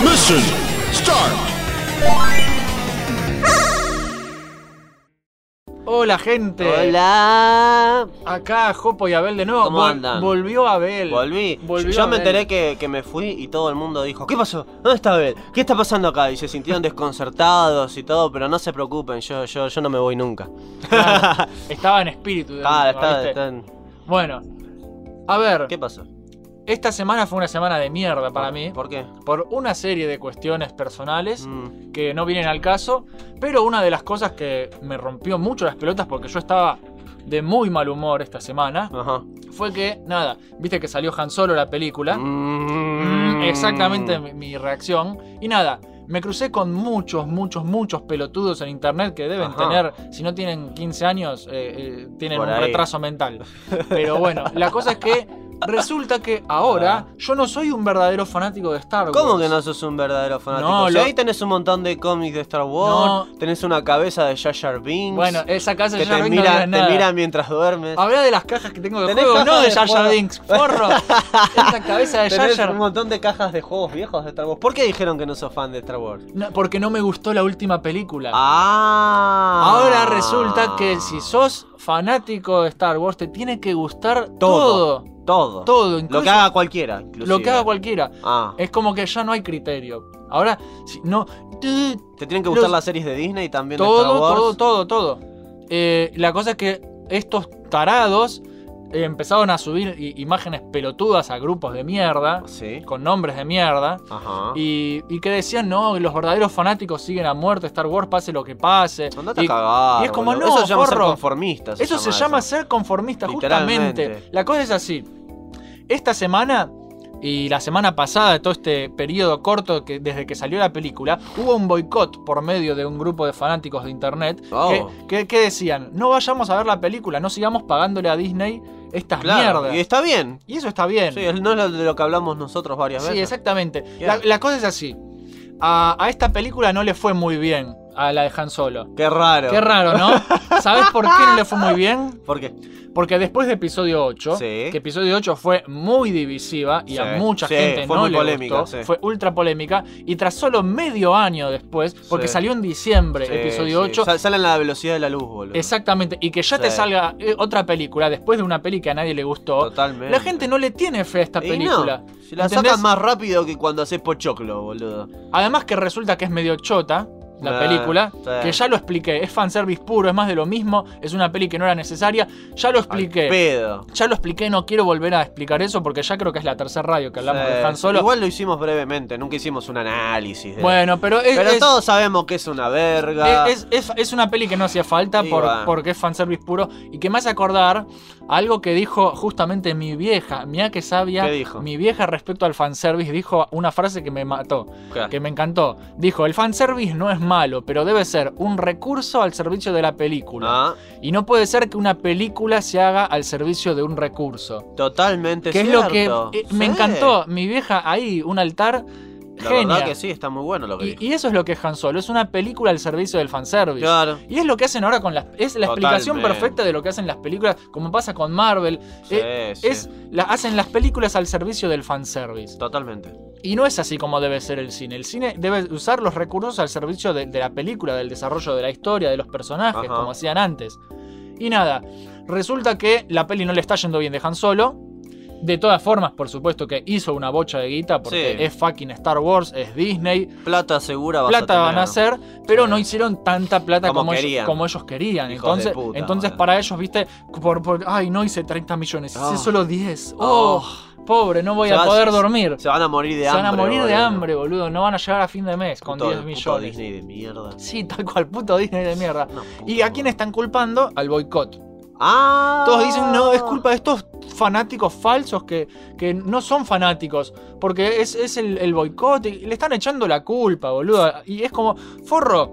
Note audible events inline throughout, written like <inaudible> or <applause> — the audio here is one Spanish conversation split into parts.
Mission start. Hola gente. Hola. Acá Jopo y Abel de nuevo. ¿Cómo Vol- andan? Volvió Abel. Volví. Volvió Yo me Abel. enteré que, que me fui y todo el mundo dijo, ¿qué pasó? ¿Dónde está Abel? ¿Qué está pasando acá? Y se sintieron desconcertados y todo, pero no se preocupen, yo, yo, yo no me voy nunca. Claro, <laughs> estaba en espíritu. de Ah, última, está, ¿viste? está en- Bueno, a ver, ¿Qué pasó? Esta semana fue una semana de mierda para mí. ¿Por qué? Por una serie de cuestiones personales Mm, que no vienen al caso. Pero una de las cosas que me rompió mucho las pelotas porque yo estaba de muy mal humor esta semana Ajá. fue que, nada, viste que salió Han Solo la película. Mm. Mm, exactamente mi, mi reacción. Y nada, me crucé con muchos, muchos, muchos pelotudos en internet que deben Ajá. tener, si no tienen 15 años, eh, eh, tienen Por un ahí. retraso mental. Pero bueno, la cosa es que <laughs> resulta que ahora yo no soy un verdadero fanático de Star Wars. Ah. ¿Cómo que no sos un verdadero fanático? No, Si lo- ahí tenés un montón de cómics de Star Wars, tenés una cabeza de Jar Jar Binks, Bueno, esa casa que ya te no mira, te nada. mira mientras duermes. Habla de las cajas que tengo de ¿Tenés juego, no de de Jar Jar? Binks, forro. <laughs> Esa cabeza de Jar Jar. un montón de cajas de juegos viejos de Star Wars. ¿Por qué dijeron que no sos fan de Star Wars? No, porque no me gustó la última película. Ah. Ahora resulta que si sos fanático de Star Wars, te tiene que gustar todo. Todo. Todo. Todo, incluso Lo que haga cualquiera. inclusive. lo que haga cualquiera. Ah. Es como que ya no hay criterio. Ahora, si no. ¿Te tienen que gustar los- las series de Disney también de Star Todo, Wars? todo, todo, todo. Eh, la cosa es que estos tarados empezaron a subir imágenes pelotudas a grupos de mierda, Sí. con nombres de mierda. Ajá. Y, y que decían, no, los verdaderos fanáticos siguen a muerte Star Wars, pase lo que pase. Andate Y- a cagar, y es como, boludo. no, Eso se llama ser conformista. Eso se llama ser conformista, justamente. La cosa es así. Esta semana y la semana pasada, de todo este periodo corto que, desde que salió la película, hubo un boicot por medio de un grupo de fanáticos de internet Oh. que, que- que decían, no vayamos a ver la película, no sigamos pagándole a Disney estas Claro. mierdas. Y está bien. Y eso está bien. Sí, no es lo de lo que hablamos nosotros varias Sí, veces. exactamente. Yeah. La, la cosa es así. A, a esta película no le fue muy bien, a la de Han Solo. Qué raro. Qué raro, ¿no? ¿Sabes por qué no le fue muy bien? <laughs> ¿Por qué? Porque después de episodio 8, Sí. que episodio 8 fue muy divisiva y a mucha sí, gente fue no le polémica, gustó, fue ultra polémica, y tras solo medio año después, porque salió en diciembre, episodio sí. 8, Sal- Salen a la velocidad de la luz, boludo. exactamente, y que ya te salga eh, otra película después de una peli que a nadie le gustó, Totalmente. la gente no le tiene fe a esta Y película. no, si la ¿Entendés? sacan más rápido que cuando haces pochoclo, boludo. Además que resulta que es medio chota la película, que ya lo expliqué, es fanservice puro, es más de lo mismo, es una peli que no era necesaria, ya lo Al expliqué. pedo. Ya lo expliqué, no quiero volver a explicar eso porque ya creo que es la tercera radio que hablamos Sí, de Han Solo. Igual lo hicimos brevemente, nunca hicimos un análisis. de- bueno, pero es, Pero es- todos sabemos que es una verga. es- es- es una peli que no hacía falta por- bueno. porque es fanservice puro y que me hace acordar algo que dijo justamente mi vieja, mira que sabia, ¿Qué dijo? mi vieja respecto al fanservice dijo una frase que me mató, ¿Qué? que me encantó. Dijo, el fanservice no es malo, pero debe ser un recurso al servicio de la película. Ah, Y no puede ser que una película se haga al servicio de un recurso. totalmente Que es lo que eh, me encantó. Mi vieja ahí, un altar La genia. verdad que sí, está muy bueno lo que y, dijo. y eso es lo que es Han Solo. Es una película al servicio del fanservice. Claro. Y es lo que hacen ahora con las. Es la explicación Totalmente. perfecta de lo que hacen las películas, como pasa con Marvel. Sí, Eh, sí. Es, la, hacen las películas al servicio del fanservice. Totalmente. Y no es así como debe ser el cine. El cine debe usar los recursos al servicio de, de la película, del desarrollo de la historia, de los personajes, Ajá. como hacían antes. Y nada, resulta que la peli no le está yendo bien de Han Solo. De todas formas, por supuesto que hizo una bocha de guita porque Sí. es fucking Star Wars, es Disney, Plata segura vas plata a van a tener. hacer, pero Sí. no hicieron tanta plata Como como, ellos, querían. como ellos querían. Hijos de entonces, puta, entonces boludo. para ellos, viste, por, por- ay, no hice 30 millones, hice Oh. solo 10. Oh. Oh, pobre, no voy Se a poder se- dormir. Se van a morir de Se hambre. van a morir de hambre, boludo. No van a llegar a fin de mes con Puto- 10 puto millones. Disney de mierda. Sí, tal cual, puto Disney de mierda. ¿Y a quién están culpando? Al boicot. Ah. Todos dicen, no, es culpa de estos fanáticos falsos que, que no son fanáticos. Porque es, es el, el boicot. Y le están echando la culpa, boludo. Y es como, forro,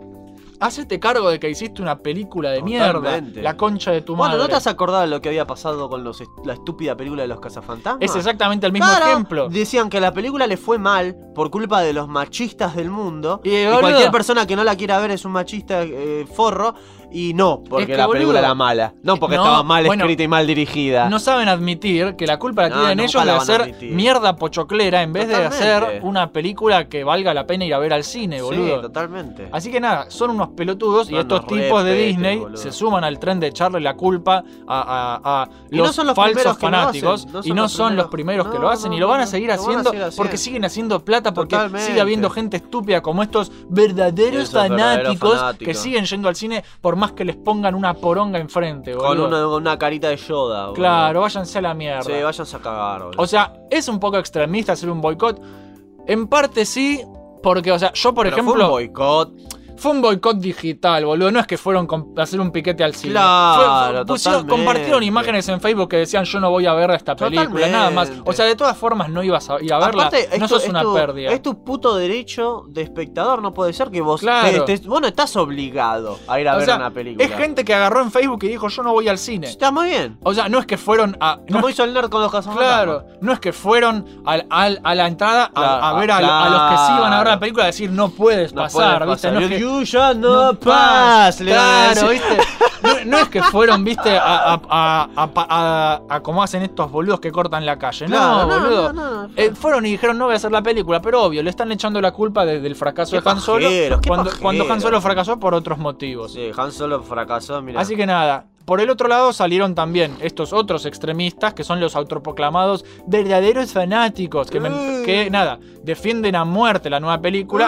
hacete cargo de que hiciste una película de mierda. Totalmente. La concha de tu Bueno, madre. ¿no te has acordado de lo que había pasado con los est- la estúpida película de los cazafantasmas? Es exactamente el mismo Claro, ejemplo. Decían que la película le fue mal por culpa de los machistas del mundo. Y, cualquier persona que no la quiera ver es un machista eh, forro. Y no, porque que, la boludo, película era mala. No porque no, estaba mal bueno, escrita y mal dirigida. No saben admitir que la culpa la tienen ellos de hacer admitir. mierda pochoclera en vez de hacer una película que valga la pena ir a ver al cine, sí, boludo. totalmente. Así que nada, son unos pelotudos y estos tipos de Disney boludo. se suman al tren de echarle la culpa a, a- a Y no los son los falsos fanáticos y no son los primeros. que lo hacen y lo van a seguir haciendo porque siguen haciendo plata porque Totalmente. sigue habiendo gente estúpida como estos verdaderos Esos verdaderos fanáticos, que siguen yendo al cine por más que les pongan una poronga enfrente, Con boludo. una, una carita de Yoda. boludo. Claro, váyanse a la mierda. Sí, váyanse a cagar, boludo. O sea, es un poco extremista hacer un boicot. En parte sí, porque, o sea, yo por Pero ejemplo. Fue un boicot. Fue un boicot digital, boludo. No es que fueron a hacer un piquete al cine. Claro, Fue- compartieron imágenes en Facebook que decían yo no voy a ver esta película, Totalmente. nada más. O sea, de todas formas no ibas a ir a verla. Aparte, no esto- sos una pérdida. Es tu puto derecho de espectador. No puede ser que vos. Claro. te- te- vos no estás obligado a ir a O ver sea, una película. es gente que agarró en Facebook y dijo yo no voy al cine. Está muy bien. O sea, no es que fueron a. no Como es- hizo el nerd con los Claro, no es que fueron al- al- a la entrada a- Claro, a, ver a, a los que sí iban a ver la película a decir no puedes No pasar, puede ¿viste? pasar. No no not pass. le van a Claro. <laughs> ¿viste? No, no es que fueron, ¿viste? A, a, a, a- como hacen estos boludos que cortan la calle. Claro, no, boludo. no. Eh, fueron y dijeron no voy a hacer la película, pero obvio, le están echando la culpa de- del fracaso Qué de Han Solo cuando, cuando Han Solo fracasó por otros motivos. Sí, Han Solo fracasó, mira. Así que nada, por el otro lado salieron también estos otros extremistas que son los autoproclamados verdaderos fanáticos que, me- que nada, defienden a muerte la nueva película.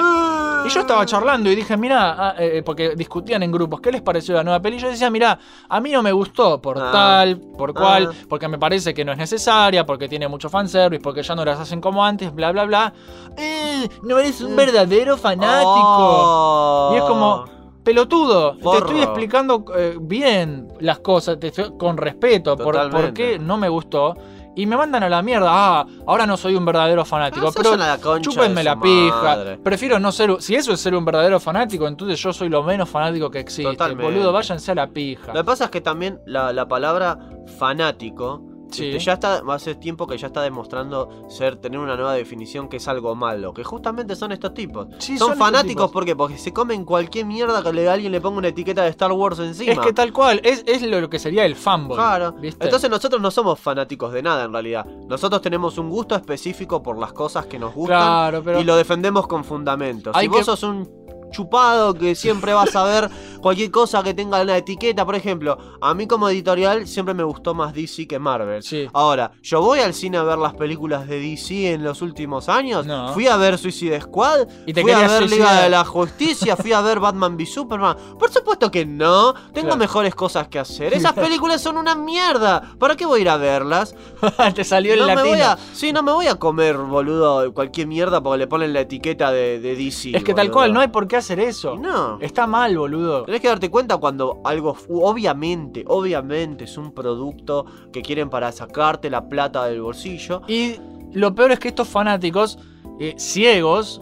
Y yo estaba charlando y dije, mirá, ah, eh, porque discutían en grupos, ¿qué les pareció la nueva peli? Yo decía, mirá, a mí no me gustó por Ah. tal, por cual, Ah. porque me parece que no es necesaria, porque tiene mucho fanservice, porque ya no las hacen como antes, bla, bla, bla. Eh, no eres un Mm. verdadero fanático. Oh. Y es como, pelotudo, te estoy explicando eh, bien las cosas, te estoy- con respeto, por, por qué no me gustó. Y me mandan a la mierda, ah, ahora no soy un verdadero fanático. Ah, pero la chúpenme la pija. madre. Prefiero no ser. Si eso es ser un verdadero fanático, entonces yo soy lo menos fanático que existe. Totalmente. Boludo, váyanse a la pija. Lo que pasa es que también la, la palabra fanático Sí. ya está, hace tiempo que ya está demostrando ser, tener una nueva definición que es algo malo, que justamente son estos tipos. Sí, son, fanáticos tipos. ¿por qué? porque se comen cualquier mierda que le, alguien le ponga una etiqueta de Star Wars encima. Es que tal cual, es, es lo que sería el fanboy. Claro. ¿viste? Entonces nosotros no somos fanáticos de nada en realidad. Nosotros tenemos un gusto específico por las cosas que nos gustan claro, pero. y lo defendemos con fundamentos. Si vos sos un chupado que siempre vas a ver <laughs> cualquier cosa que tenga una etiqueta, por ejemplo, a mí como editorial siempre me gustó más DC que Marvel. Sí. Ahora, yo voy al cine a ver las películas de DC en los últimos años. No. Fui a ver Suicide Squad. Y te fui a ver Liga de la Justicia. Fui a ver Batman v Superman. Por supuesto que no. Tengo Claro. mejores cosas que hacer. Esas <laughs> películas son una mierda. ¿Para qué voy a ir a verlas? <laughs> te salió el no me latino. voy a, sí, no me voy a comer, boludo, cualquier mierda porque le ponen la etiqueta de, de DC. es que tal cual, no hay por qué hacer eso. No. Está mal, boludo. Tenés que darte cuenta cuando algo, obviamente, obviamente es un producto que quieren para sacarte la plata del bolsillo. Y lo peor es que estos fanáticos eh, ciegos,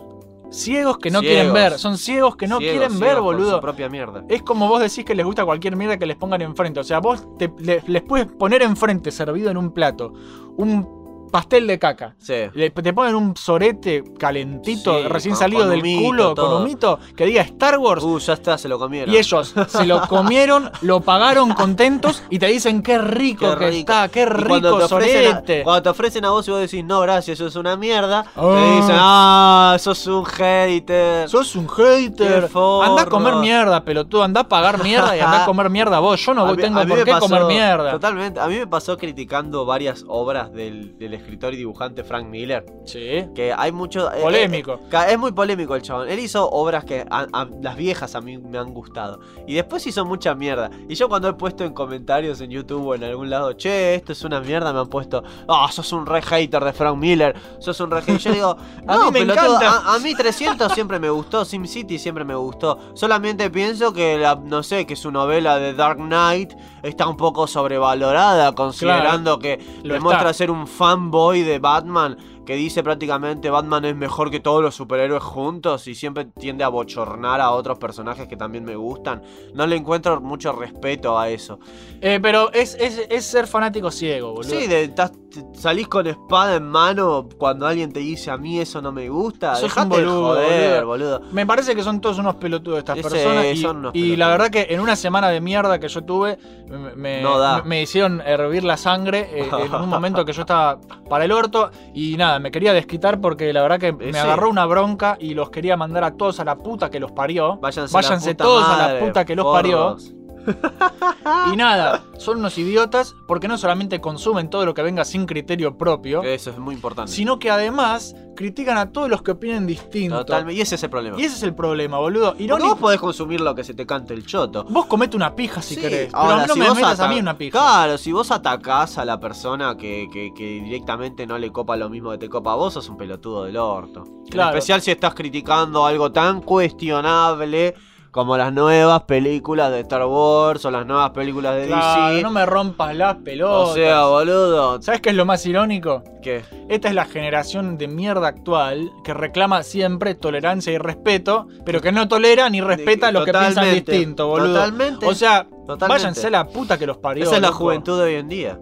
ciegos que no Ciegos. quieren ver, son ciegos que no ciegos, quieren ciegos ver, boludo. Su propia mierda. Es como vos decís que les gusta cualquier mierda que les pongan enfrente. O sea, vos te- le- les puedes poner enfrente, servido en un plato, un pastel de caca. Sí. Le- te ponen un sorete calentito, Sí, recién con- salido con del humito, culo, todo. con humito, que diga Star Wars. Uh, ya está, se lo comieron. Y ellos se lo comieron, <laughs> lo pagaron contentos y te dicen qué rico Qué que rico. está, qué cuando rico te ofrecen a- sorete. cuando te ofrecen a vos y vos decís, no, gracias, eso es una mierda, Oh. te dicen, ah, sos un hater. Sos un hater. Anda a comer mierda, pelotudo. Anda a pagar mierda y anda a comer mierda vos. Yo no <laughs> A mí- tengo por qué pasó- comer mierda. Totalmente. A mí me pasó criticando varias obras del, del escritor y dibujante Frank Miller. Sí. Que hay mucho. eh, Polémico. eh, es muy polémico el chabón. Él hizo obras que a- a- las viejas a mí me han gustado. Y después hizo mucha mierda. Y yo cuando he puesto en comentarios en YouTube o en algún lado, che, esto es una mierda, me han puesto, ah, sos un re hater de Frank Miller. Sos un re hater. Yo digo, <laughs> A no, mí me pelotudo, encanta. A, a mí 300 siempre me gustó. SimCity siempre me gustó. Solamente pienso que, la, no sé, que su novela de Dark Knight está un poco sobrevalorada, considerando que Lo demuestra ser un fanboy de Batman que dice prácticamente Batman es mejor que todos los superhéroes juntos y siempre tiende a bochornar a otros personajes que también me gustan. No le encuentro mucho respeto a eso. Eh, pero es, es- es ser fanático ciego, boludo. Sí, de, estás- te- salís con espada en mano cuando alguien te dice a mí eso no me gusta. Sos un de boludo, joder, boludo. Me parece que son todos unos pelotudos estas personas. Y, son la verdad que en una semana de mierda que yo tuve, No me- me hicieron hervir la sangre eh, en un momento que yo estaba para el orto. Y nada, me quería desquitar porque la verdad que me Sí. agarró una bronca y los quería mandar a todos a la puta que los parió. Váyanse, Váyanse todos a la puta que los parió. <laughs> Y nada, son unos idiotas porque no solamente consumen todo lo que venga sin criterio propio, Eso es muy importante. sino que además critican a todos los que opinen distinto. Totalmente. Y ese es el problema. Y ese es el problema, boludo. Porque Irónico. vos podés consumir lo que se te cante el choto. Vos comete una pija si Sí, querés. Pero no si me metas a mí una pija. Claro, si vos atacás a la persona que, que- que directamente no le copa lo mismo que te copa a vos, sos un pelotudo del orto. Claro. En especial si estás criticando algo tan cuestionable como las nuevas películas de Star Wars o las nuevas películas de Claro, DC. no me rompas las pelotas. o sea, boludo. ¿Sabes qué es lo más irónico? ¿Qué? Esta es la generación de mierda actual que reclama siempre tolerancia y respeto, pero que no tolera ni respeta a los que piensan distinto, boludo. Totalmente. O sea, Totalmente. váyanse a la puta que los parió. Esa es la loco. juventud de hoy en día.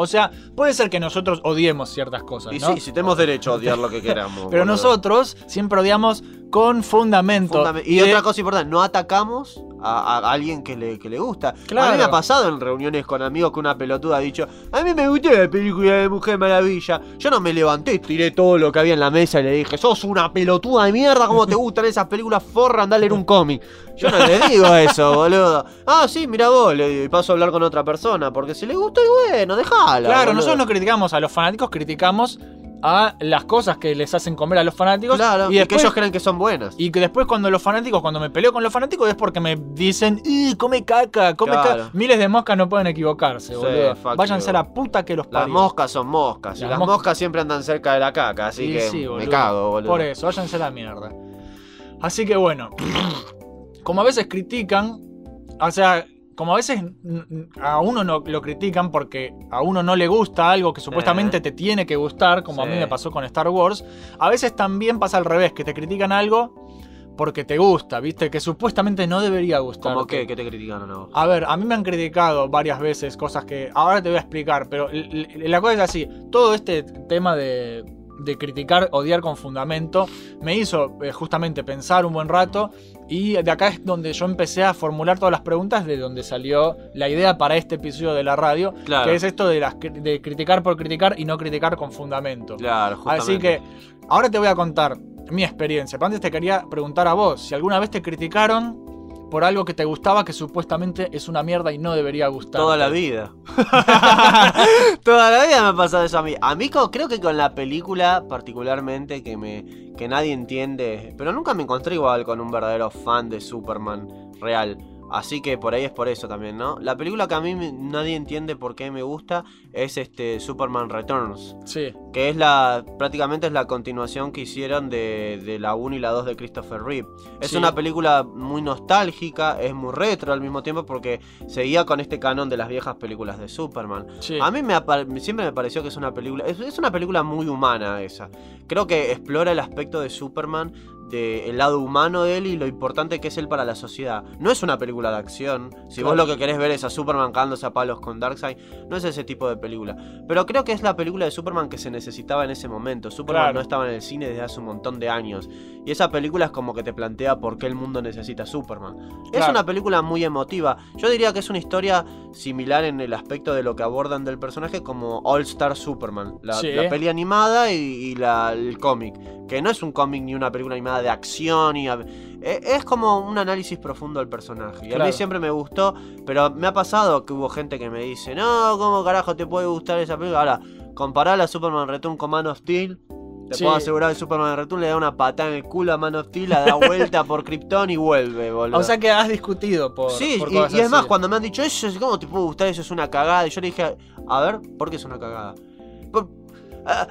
O sea, puede ser que nosotros odiemos ciertas cosas, Y ¿no? sí, si tenemos derecho a odiar lo que <laughs> queramos. Pero boludo. nosotros siempre odiamos con fundamento. Fundament- Y otra cosa importante, no atacamos a, a alguien que le, que le gusta. Claro. A mí me ha pasado en reuniones con amigos que una pelotuda ha dicho, a mí me gustó la película de Mujer Maravilla. Yo no me levanté, tiré todo lo que había en la mesa y le dije, sos una pelotuda de mierda, ¿cómo te gustan esas películas forra? Andá a leer un cómic. Yo no le <laughs> digo eso, boludo. Ah, sí, mira vos, le digo, y paso a hablar con otra persona, porque si le gustó y bueno, Claro, boludo. nosotros no criticamos a los fanáticos, criticamos a las cosas que les hacen comer a los fanáticos. Claro, y, y, después, que ellos creen que son buenas. y que después cuando los fanáticos, cuando me peleo con los fanáticos es porque me dicen, "Eh, come caca, come Claro. caca. Miles de moscas no pueden equivocarse, Sí, boludo. Váyanse a la puta que los Las parió. moscas son moscas, y Las las moscas- moscas siempre andan cerca de la caca, así que sí, me cago, boludo. Por eso, váyanse a la mierda. Así que bueno, <clears throat> como a veces critican, o sea, como a veces a uno no lo critican porque a uno no le gusta algo que supuestamente te tiene que gustar, como a mí me pasó con Star Wars, a veces también pasa al revés, que te critican algo porque te gusta, ¿viste? Que supuestamente no debería gustar. ¿Cómo qué? ¿Qué te criticaron vos? A ver, a mí me han criticado varias veces cosas que ahora te voy a explicar, pero la cosa es así, todo este tema de, de criticar, odiar con fundamento, me hizo eh, justamente pensar un buen rato y de acá es donde yo empecé a formular todas las preguntas de donde salió la idea para este episodio de la radio, Claro. que es esto de, las, de criticar por criticar y no criticar con fundamento. Claro, justamente. Así que ahora te voy a contar mi experiencia. Pero antes te quería preguntar a vos, si alguna vez te criticaron por algo que te gustaba que supuestamente es una mierda y no debería gustar. Toda la vida. <laughs> Toda la vida me ha pasado eso a mí. A mí creo que con la película particularmente que me que nadie entiende, pero nunca me encontré igual con un verdadero fan de Superman real. Así que por ahí es por eso también, ¿no? La película que a mí nadie entiende por qué me gusta es este Superman Returns. Sí, Que es la. prácticamente es la continuación que hicieron de, de la 1 y la 2 de Christopher Reeve. Es Sí. una película muy nostálgica, es muy retro al mismo tiempo porque seguía con este canon de las viejas películas de Superman. sí. A mí me siempre me pareció que es una película. Es, es una película muy humana esa. Creo que explora el aspecto de Superman, del lado humano de él y lo importante que es él para la sociedad. No es una película de acción. Si vos lo que querés ver es a Superman cagándose a palos con Darkseid, no es ese tipo de película. Pero creo que es la película de Superman que se necesitaba en ese momento. Superman Claro. no estaba en el cine desde hace un montón de años. Y esa película es como que te plantea por qué el mundo necesita a Superman. Es una película muy emotiva. Yo diría que es una historia similar en el aspecto de lo que abordan del personaje como All Star Superman, la, Sí. la peli animada y, y la- el cómic. Que no es un cómic ni una película animada de acción. Y, a- e- es como un análisis profundo del personaje. Y a mí siempre me gustó, pero me ha pasado que hubo gente que me dice, no, ¿cómo carajo te puede gustar esa película? Ahora, comparar a Superman Return con Man of Steel. Te Sí. puedo asegurar que Superman Return le da una patada en el culo a Man of Steel, la da vuelta por Krypton y vuelve, boludo. O sea que has discutido por. Sí, por y, cosas y es más, así. cuando me han dicho eso, ¿cómo te puede gustar? Eso es una cagada. Y yo le dije, a ver, ¿por qué es una cagada? Por, ah,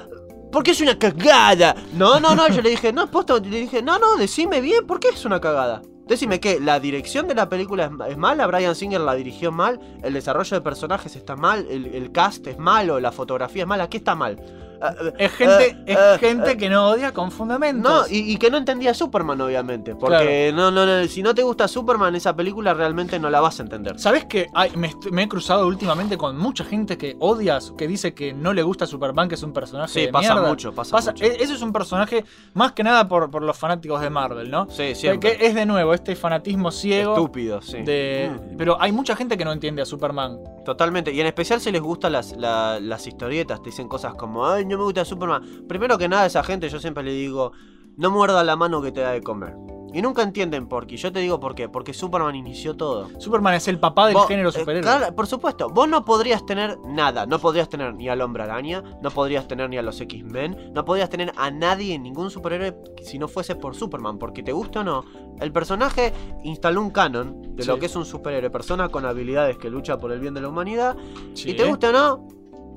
¿por qué es una cagada? No, no, no, yo le dije, no, posta, le dije, no, no, decime bien, ¿por qué es una cagada? Decime que la dirección de la película es, es mala, Brian Singer la dirigió mal, el desarrollo de personajes está mal, el, el cast es malo, la fotografía es mala, ¿qué está mal? Eh, Es gente, eh, es gente que no odia con fundamentos. No, y, y que no entendía a Superman, obviamente. Porque no, no, no, si no te gusta Superman, esa película realmente no la vas a entender. ¿Sabes que hay- me, he cruzado últimamente con mucha gente que odia, que dice que no le gusta Superman, que es un personaje Sí, de pasa mierda? mucho, pasa mucho. e- Ese es un personaje más que nada por, por los fanáticos de Marvel, ¿no? Sí, siempre. Que es de nuevo este fanatismo ciego. Estúpido, sí. De, Mm. Pero hay mucha gente que no entiende a Superman. Totalmente. Y en especial si les gustan las, la- las historietas, te dicen cosas como, ay, no me gusta Superman. Primero que nada, esa gente yo siempre le digo, no muerda la mano que te da de comer. Y nunca entienden por qué. Yo te digo por qué. Porque Superman inició todo. Superman es el papá del Vos- género eh, superhéroe. claro, por supuesto, vos no podrías tener nada. No podrías tener ni al Hombre Araña, no podrías tener ni a los X-Men, no podrías tener a nadie, ningún superhéroe, si no fuese por Superman. Porque te guste o no, el personaje instaló un canon de Sí. lo que es un superhéroe, persona con habilidades que lucha por el bien de la humanidad. Sí. Y te guste o no,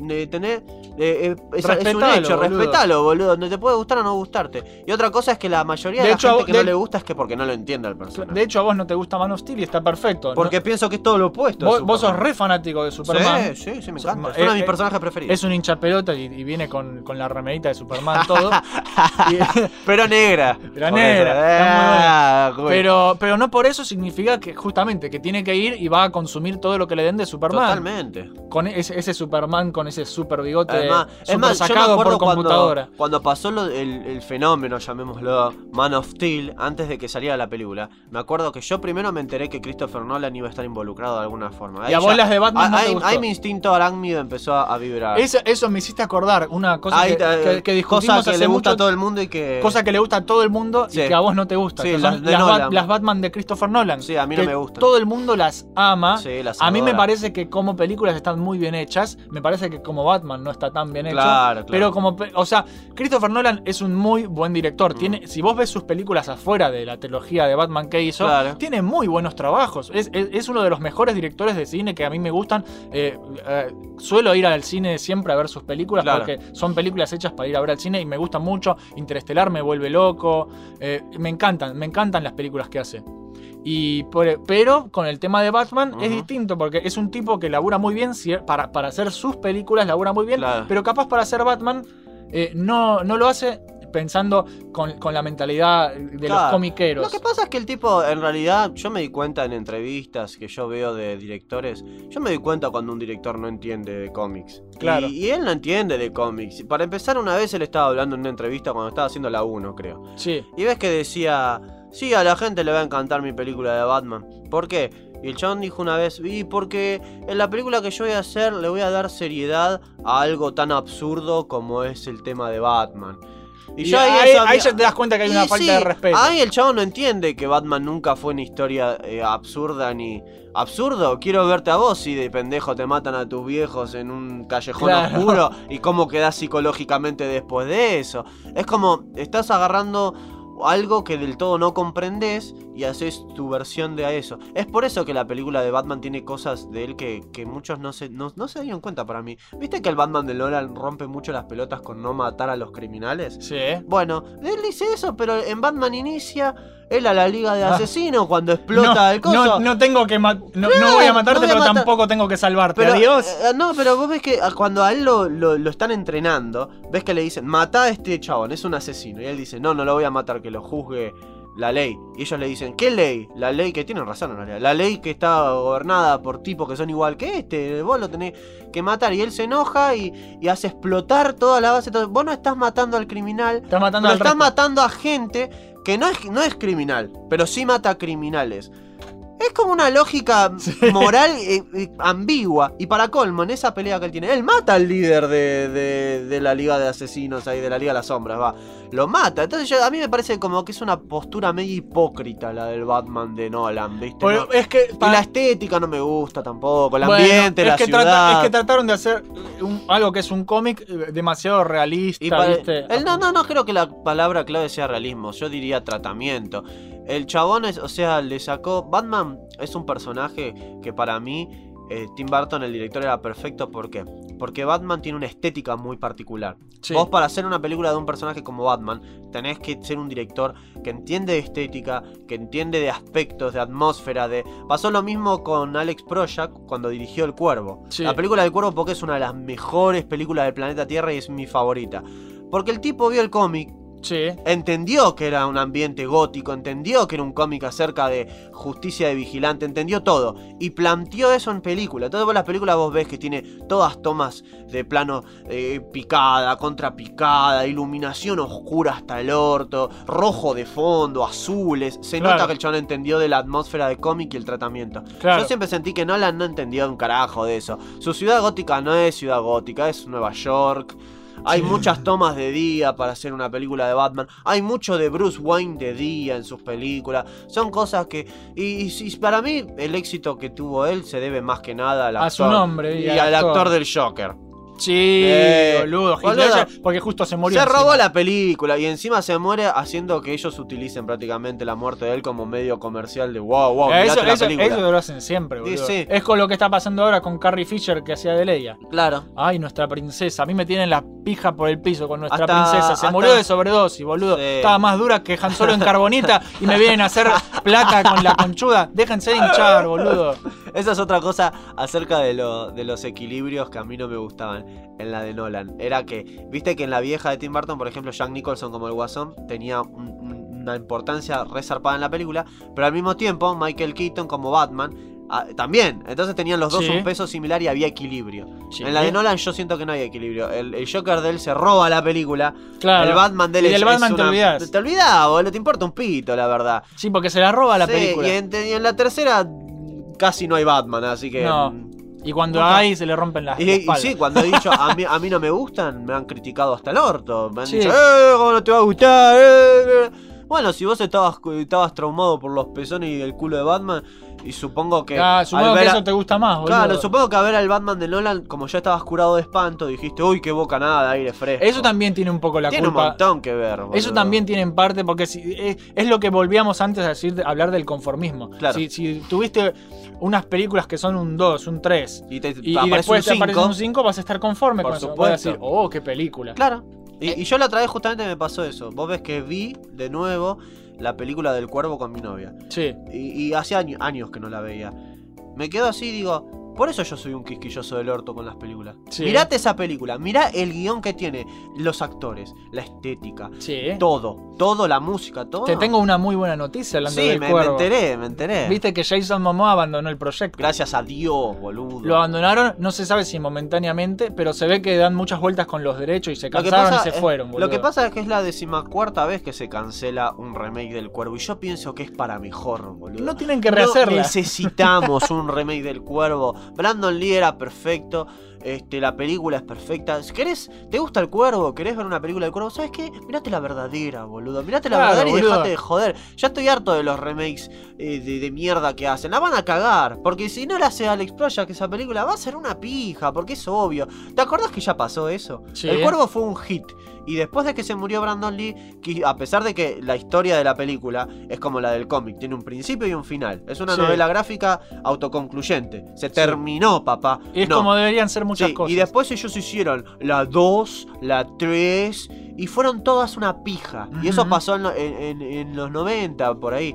eh, eh, eh, es, es un hecho, boludo. respetalo, boludo. No te puede gustar o no gustarte. Y otra cosa es que la mayoría de, De la hecho, gente que de- no le gusta es que porque no lo entiende al personaje. De hecho, a vos no te gusta Man of Steel y está perfecto. ¿no? porque pienso que es todo lo opuesto. vos, vos sos re fanático de Superman. Sí, sí, sí, me So- encanta. Es eh, uno de mis eh, personajes preferidos. Es un hincha pelota y, y viene con, con la remerita de Superman <laughs> todo. Y- <laughs> Pero negra. Pero negra, Ah, pero, pero no por eso significa que justamente que tiene que ir y va a consumir todo lo que le den de Superman. Totalmente. Con ese, ese Superman con ese super bigote Además, es más, yo me sacado acuerdo por computadora. Cuando, cuando pasó lo- el, el fenómeno, llamémoslo Man of Steel, antes de que saliera la película, me acuerdo que yo primero me enteré que Christopher Nolan iba a estar involucrado de alguna forma. Y a vos las de Batman ahí, mi instinto arácnido empezó a, a vibrar. Eso, eso me hiciste acordar, una cosa Ahí, que, eh, que- que discutimos cosa que hace le gusta mucho, a todo el mundo y que... cosa que le gusta a todo el mundo Sí. y que a vos no te gusta. Sí, las son de las, Nolan. Bat- las Batman de Christopher Nolan. Sí, a mí no me gustan. Todo el mundo las ama. Sí, las A mí me parece que como películas están muy bien hechas. Me parece que como Batman no está tan bien hecho. Claro, claro. Pero como, o sea, Christopher Nolan es un muy buen director. Mm. Tiene, si vos ves sus películas afuera de la trilogía de Batman que hizo, Claro. tiene muy buenos trabajos. Es, es- es uno de los mejores directores de cine que a mí me gustan. Eh, eh, suelo ir al cine siempre a ver sus películas porque son películas hechas para ir a ver al cine y me gustan mucho. Interestelar me vuelve loco. Eh, me encantan, me encantan las películas que hace. Y por- pero con el tema de Batman es distinto porque es un tipo que labura muy bien para, para hacer sus películas, labura muy bien, Claro. pero capaz para hacer Batman eh, no, no lo hace pensando con, con la mentalidad de los comiqueros. Lo que pasa es que el tipo, en realidad, yo me di cuenta en entrevistas que yo veo de directores, yo me di cuenta cuando un director no entiende de cómics. Claro. Y, y él no entiende de cómics. Para empezar, una vez él estaba hablando en una entrevista cuando estaba haciendo la 1, creo. Sí, Y ves que decía, sí, a la gente le va a encantar mi película de Batman. ¿Por qué? Y el chabón dijo una vez, y porque en la película que yo voy a hacer le voy a dar seriedad a algo tan absurdo como es el tema de Batman. y, yo ahí, ya te das cuenta que hay y una falta de respeto. Ahí el chavo no entiende que Batman nunca fue una historia eh, absurda ni. ¿Absurdo? Quiero verte a vos si de pendejo te matan a tus viejos en un callejón Claro. oscuro y cómo quedás psicológicamente después de eso. Es como, estás agarrando algo que del todo no comprendes y haces tu versión de eso. Es por eso que la película de Batman tiene cosas de él que, que muchos no se, no, no se dieron cuenta para mí. ¿Viste que el Batman de Nolan rompe mucho las pelotas con no matar a los criminales? Sí, ¿eh? Bueno, él dice eso, pero en Batman inicia él a la liga de Ah. asesinos cuando explota no, el coso. no, no tengo que no, no voy a matarte, no voy a pero matar- tampoco tengo que salvarte. pero, Adiós. eh, no, pero vos ves que cuando a él lo, lo- lo están entrenando, ves que le dicen, mata a este chabón, es un asesino. Y él dice, no, no lo voy a matar, que lo juzgue la ley. Y ellos le dicen, ¿qué ley? La ley que tienen razón en realidad. La ley que está gobernada por tipos que son igual que este. Vos lo tenés que matar. Y él se enoja y, y hace explotar toda la base. Vos no estás matando al criminal, Estás matando pero al estás resto. matando a gente que no es, no es criminal, pero sí mata a criminales. Es como una lógica moral eh, eh, ambigua. Y para colmo, en esa pelea que él tiene, él mata al líder de, de- de la Liga de Asesinos, ahí de la Liga de las Sombras, va. Lo mata. Entonces yo- a mí me parece como que es una postura medio hipócrita la del Batman de Nolan, ¿viste? Pero No- es que Y la estética no me gusta tampoco, el Bueno, ambiente, es la que ciudad. trata- es que trataron de hacer un- algo que es un cómic eh, demasiado realista, Y para- ¿viste? el- no, no, no creo que la palabra clave sea realismo. Yo diría tratamiento. El chabón es, o sea, le sacó. Batman es un personaje que para mí. eh, Tim Burton, el director, era perfecto. ¿Por qué? porque Batman tiene una estética muy particular. Sí. Vos para hacer una película de un personaje como Batman, tenés que ser un director que entiende de estética, que entiende de aspectos, de atmósfera, de... Pasó lo mismo con Alex Proyak cuando dirigió El Cuervo. Sí. La película del Cuervo porque es una de las mejores películas del planeta Tierra y es mi favorita. Porque el tipo vio el cómic, Sí. entendió que era un ambiente gótico, entendió que era un cómic acerca de justicia de vigilante, entendió todo y planteó eso en película. Entonces vos las películas vos ves que tiene todas tomas de plano eh, picada, contrapicada, iluminación oscura hasta el orto, rojo de fondo, azules. Se Claro. nota que el chabón entendió de la atmósfera de cómic y el tratamiento. Claro. Yo siempre sentí que Nolan no entendió un carajo de eso. Su ciudad gótica no es ciudad gótica, es Nueva York. Hay muchas tomas de día para hacer una película de Batman. Hay mucho de Bruce Wayne de día en sus películas. Son cosas que. Y, y- y para mí, el éxito que tuvo él se debe más que nada al actor. A su nombre y al actor. actor del Joker. Sí, Eh, boludo. Porque justo se murió. Se robó la película y encima se muere haciendo que ellos utilicen prácticamente la muerte de él como medio comercial de wow, wow, Eh, Eso, la eso, película. eso lo hacen siempre, boludo. sí. Es con lo que está pasando ahora con Carrie Fisher que hacía de Leia. Claro. Ay, nuestra princesa. A mí me tienen la pija por el piso con nuestra Hasta- princesa. Se hasta- murió de sobredosis, boludo. Sí. Estaba más dura que Han Solo en carbonita y me vienen a hacer placa con la conchuda. Déjense de hinchar, boludo. Esa es otra cosa acerca de, lo- de los equilibrios que a mí no me gustaban en la de Nolan. Era que, viste que en la vieja de Tim Burton, por ejemplo, Jack Nicholson como el Guasón tenía un- un- una importancia resarpada en la película, pero al mismo tiempo Michael Keaton como Batman ah, también. Entonces tenían los dos Sí. un peso similar y había equilibrio. Sí. En la de Nolan yo siento que no hay equilibrio. El, el Joker de él se roba la película. Claro. El Batman de él Y es, es Batman te una- olvidás. Te olvidás, boludo. Te importa un pito, la verdad. Sí, porque se la roba la Sí, película. Y en, y en la tercera casi no hay Batman, así que... No. mm, Y cuando Nunca- hay, se le rompen las Y, y sí, cuando he dicho a mí, a mí no me gustan, me han criticado hasta el orto. Me han Sí. dicho, ¡eh! ¿Cómo no te va a gustar? eh, eh". Bueno, si vos estabas, estabas traumado por los pezones y el culo de Batman, y supongo que. Ah, supongo que a- eso te gusta más, boludo. Claro, supongo que a ver al Batman de Nolan, como ya estabas curado de espanto, dijiste, uy, qué boca nada, aire fresco. Eso también tiene un poco la Tiene un culpa. montón que ver. Eso boludo. también tiene en parte, porque si, es, es lo que volvíamos antes a decir, de hablar del conformismo. Claro. Si, si tuviste unas películas que son un 2, un 3, Y, te, y, y aparece después te un aparece cinco. un 5, vas a estar conforme Por con eso. Vas a supuesto. decir, oh, qué película. Claro. Y, y yo la otra vez justamente me pasó eso. Vos ves que vi de nuevo la película del cuervo con mi novia. Sí. Y, y hace año- años que no la veía. Me quedo así y digo, por eso yo soy un quisquilloso del orto con las películas. Sí. Mirate esa película, mirá el guion que tiene, los actores, la estética, Sí. todo, todo, la música, todo. Te tengo una muy buena noticia hablando Sí, del me, me enteré, me enteré. Viste que Jason Momoa abandonó el proyecto. Gracias a Dios, boludo. Lo abandonaron, no se sabe si momentáneamente, pero se ve que dan muchas vueltas con los derechos y se cansaron y se es- fueron, boludo. Lo que pasa es que es la decimacuarta vez que se cancela un remake del Cuervo. Y yo pienso que es para mejor, boludo. No tienen que No rehacerla. necesitamos un remake del Cuervo. Brandon Lee era perfecto. Este, la película es perfecta. Si ¿Querés, ¿Te gusta el cuervo? ¿Querés ver una película del cuervo? ¿Sabes qué? Mirate la verdadera, boludo. Mirate la Claro, verdadera y boludo. dejate de joder. Ya estoy harto de los remakes eh, de, de mierda que hacen. La van a cagar. Porque si no la hace Alex Proya esa película va a ser una pija. Porque es obvio. ¿Te acordás que ya pasó eso? Sí. El cuervo fue un hit. Y después de que se murió Brandon Lee, que a pesar de que la historia de la película es como la del cómic, tiene un principio y un final. Es una Sí. novela gráfica autoconcluyente. Se terminó, papá. Y es No. como deberían ser muchas Sí, cosas. Y después ellos hicieron la 2, la 3 y fueron todas una pija. Y eso pasó en los 90, por ahí.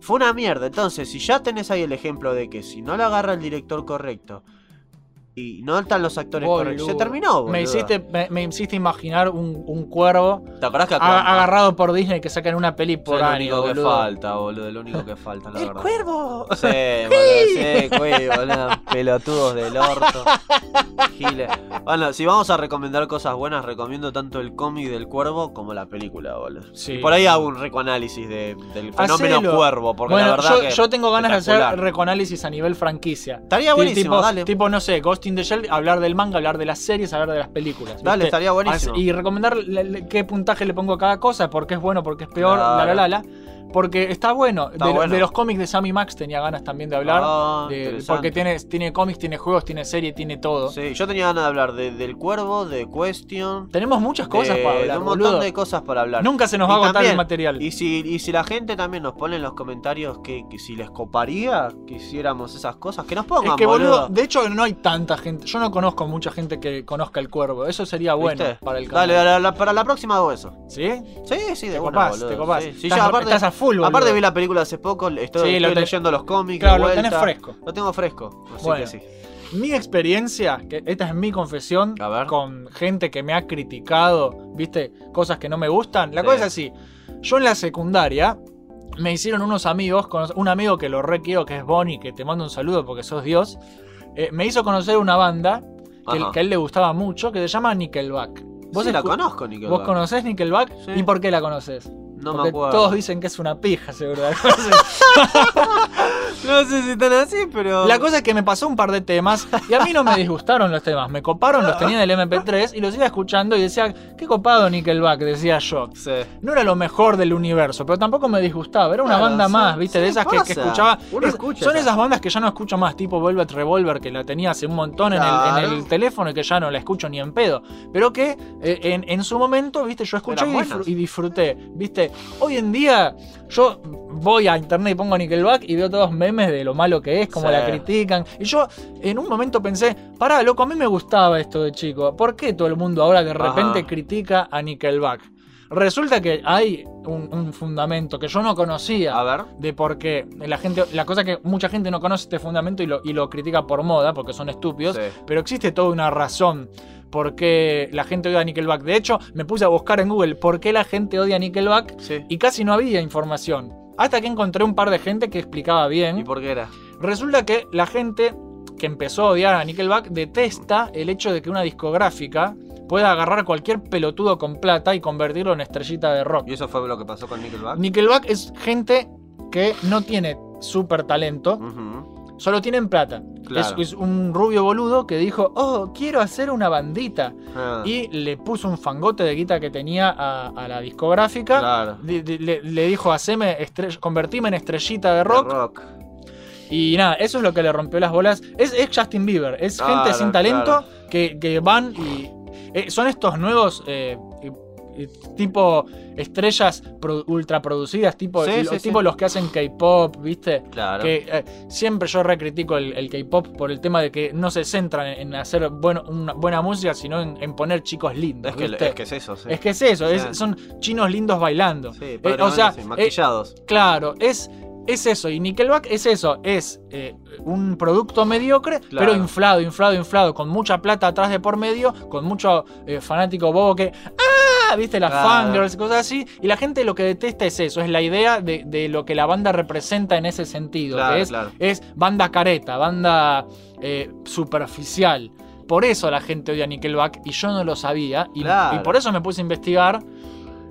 Fue una mierda. Entonces, si ya tenés ahí el ejemplo de que si no la agarra el director correcto y no están los actores Boludo. correctos, se terminó, boludo. Me hiciste, me, me hiciste imaginar un, un cuervo ¿Te acordás que a- agarrado por Disney que sacan una peli por lo año, único que falta, boludo. Lo único que falta, la ¡El verdad. cuervo! Sí, <laughs> boludo, sí, boludo. Pelotudos del orto. Giles. Bueno, si vamos a recomendar cosas buenas, recomiendo tanto el cómic del cuervo como la película, boludo. Sí. Y por ahí hago un recoanálisis de- del fenómeno Hacelo. cuervo, porque bueno, la verdad yo, que. yo tengo ganas de hacer recoanálisis a nivel franquicia. Estaría buenísimo, tipo, dale. tipo, no sé, Ghost in the Shell, hablar del manga, hablar de las series, hablar de las películas. Dale, ¿viste? estaría buenísimo. Así- Y recomendar le- le- qué puntaje le pongo a cada cosa, por qué es bueno, por qué es peor, Claro. la la la la. Porque está bueno. Está de, bueno. de los cómics de Sammy Max tenía ganas también de hablar. Ah, de- porque tiene, tiene cómics, tiene juegos, tiene serie, tiene todo. Sí, yo tenía ganas de hablar de- del cuervo, de Question. Tenemos muchas cosas de, para de hablar, un montón boludo. de cosas para hablar. Nunca se nos va a agotar el material. Y si, y si la gente también nos pone en los comentarios que, que si les coparía que hiciéramos esas cosas, que nos pongan, Es que, boludo, boludo. de hecho no hay tanta gente. Yo no conozco mucha gente que conozca el cuervo. Eso sería bueno ¿Viste? para el canal. Dale, dale, dale, para la próxima hago eso. ¿Sí? Sí, sí, de buena, copás, boludo. te copás. Sí, sí, estás, ya aparte, estás full, aparte vi la película hace poco, estoy, Sí, lo leyendo los cómics. Claro, lo tenés fresco. Lo tengo fresco. Así Bueno. que sí. Mi experiencia, que esta es mi confesión, con gente que me ha criticado, viste, cosas que no me gustan. La Sí. cosa es así. Yo en la secundaria me hicieron unos amigos, un amigo que lo re quiero, que es Bonnie, que te mando un saludo porque sos Dios, eh, me hizo conocer una banda que, a él le gustaba mucho, que se llama Nickelback. Vos sí la conozco, Nickelback. ¿Vos conocés Nickelback? Sí. ¿Y por qué la conoces? No Porque me acuerdo. todos dicen que es una pija, seguro. <laughs> <laughs> No sé si están así, pero. La cosa es que me pasó un par de temas y a mí no me disgustaron los temas. Me coparon, los tenía en el MP3 y los iba escuchando y decía, qué copado Nickelback, decía yo. Sí. No era lo mejor del universo, pero tampoco me disgustaba. Era una Claro, banda sí, más, ¿viste? de esas que, escuchaba. Uno Es- escucha son esas. bandas que ya no escucho más, tipo Velvet Revolver, que la tenía hace un montón en, el, en Claro. el teléfono y que ya no la escucho ni en pedo. Pero que eh, en, en su momento, ¿viste? Yo escuché disfr- y disfruté, ¿viste? Hoy en día, yo voy a internet y pongo Nickelback y veo todos memes de lo malo que es, cómo Sí. la critican. Y yo en un momento pensé, pará, loco, a mí me gustaba esto de chico. ¿Por qué todo el mundo ahora de repente Ajá. critica a Nickelback? Resulta que hay un, un fundamento que yo no conocía A ver. de por qué la gente, la cosa que mucha gente no conoce este fundamento y lo, y lo critica por moda, porque son estúpidos, Sí. pero existe toda una razón por qué la gente odia a Nickelback. De hecho, me puse a buscar en Google por qué la gente odia a Nickelback Sí. y casi no había información. Hasta que encontré un par de gente que explicaba bien. ¿Y por qué era? Resulta que la gente que empezó a odiar a Nickelback detesta el hecho de que una discográfica pueda agarrar cualquier pelotudo con plata y convertirlo en estrellita de rock. ¿Y eso fue lo que pasó con Nickelback? Nickelback es gente que no tiene súper talento. Solo tienen plata. Claro. Es, es un rubio boludo que dijo, oh, quiero hacer una bandita. Ah, Y le puso un fangote de guita que tenía a, a la discográfica. Claro. Le, le dijo, haceme convertime en estrellita de De rock. Y nada, eso es lo que le rompió las bolas. Es, es Justin Bieber, es Claro, gente sin talento que, que van y. eh, son estos nuevos. eh, tipo estrellas pro- ultra producidas, tipo, Sí, lo- sí, tipo sí. los que hacen K-pop, ¿viste? Claro. Que eh, siempre yo recritico el, el K-pop por el tema de que no se centran en hacer bueno, una buena música, sino en, en poner chicos lindos. es, que, es que es eso, sí. Es que es eso, es- son chinos lindos bailando. Sí, Eh, o sea, eh, maquillados. Claro, es, es eso. Y Nickelback es eso. Es eh, un producto mediocre, Claro. pero inflado, inflado, inflado. Con mucha plata atrás de por medio. Con mucho eh, fanático bobo que. ¡Ah! ¿Viste? Las Claro. fangirls cosas así. Y la gente lo que detesta es eso. Es la idea de, de lo que la banda representa en ese sentido. Claro, que es, claro. es banda careta, banda eh, superficial. Por eso la gente odia Nickelback y yo no lo sabía. Y, Claro. y por eso me puse a investigar.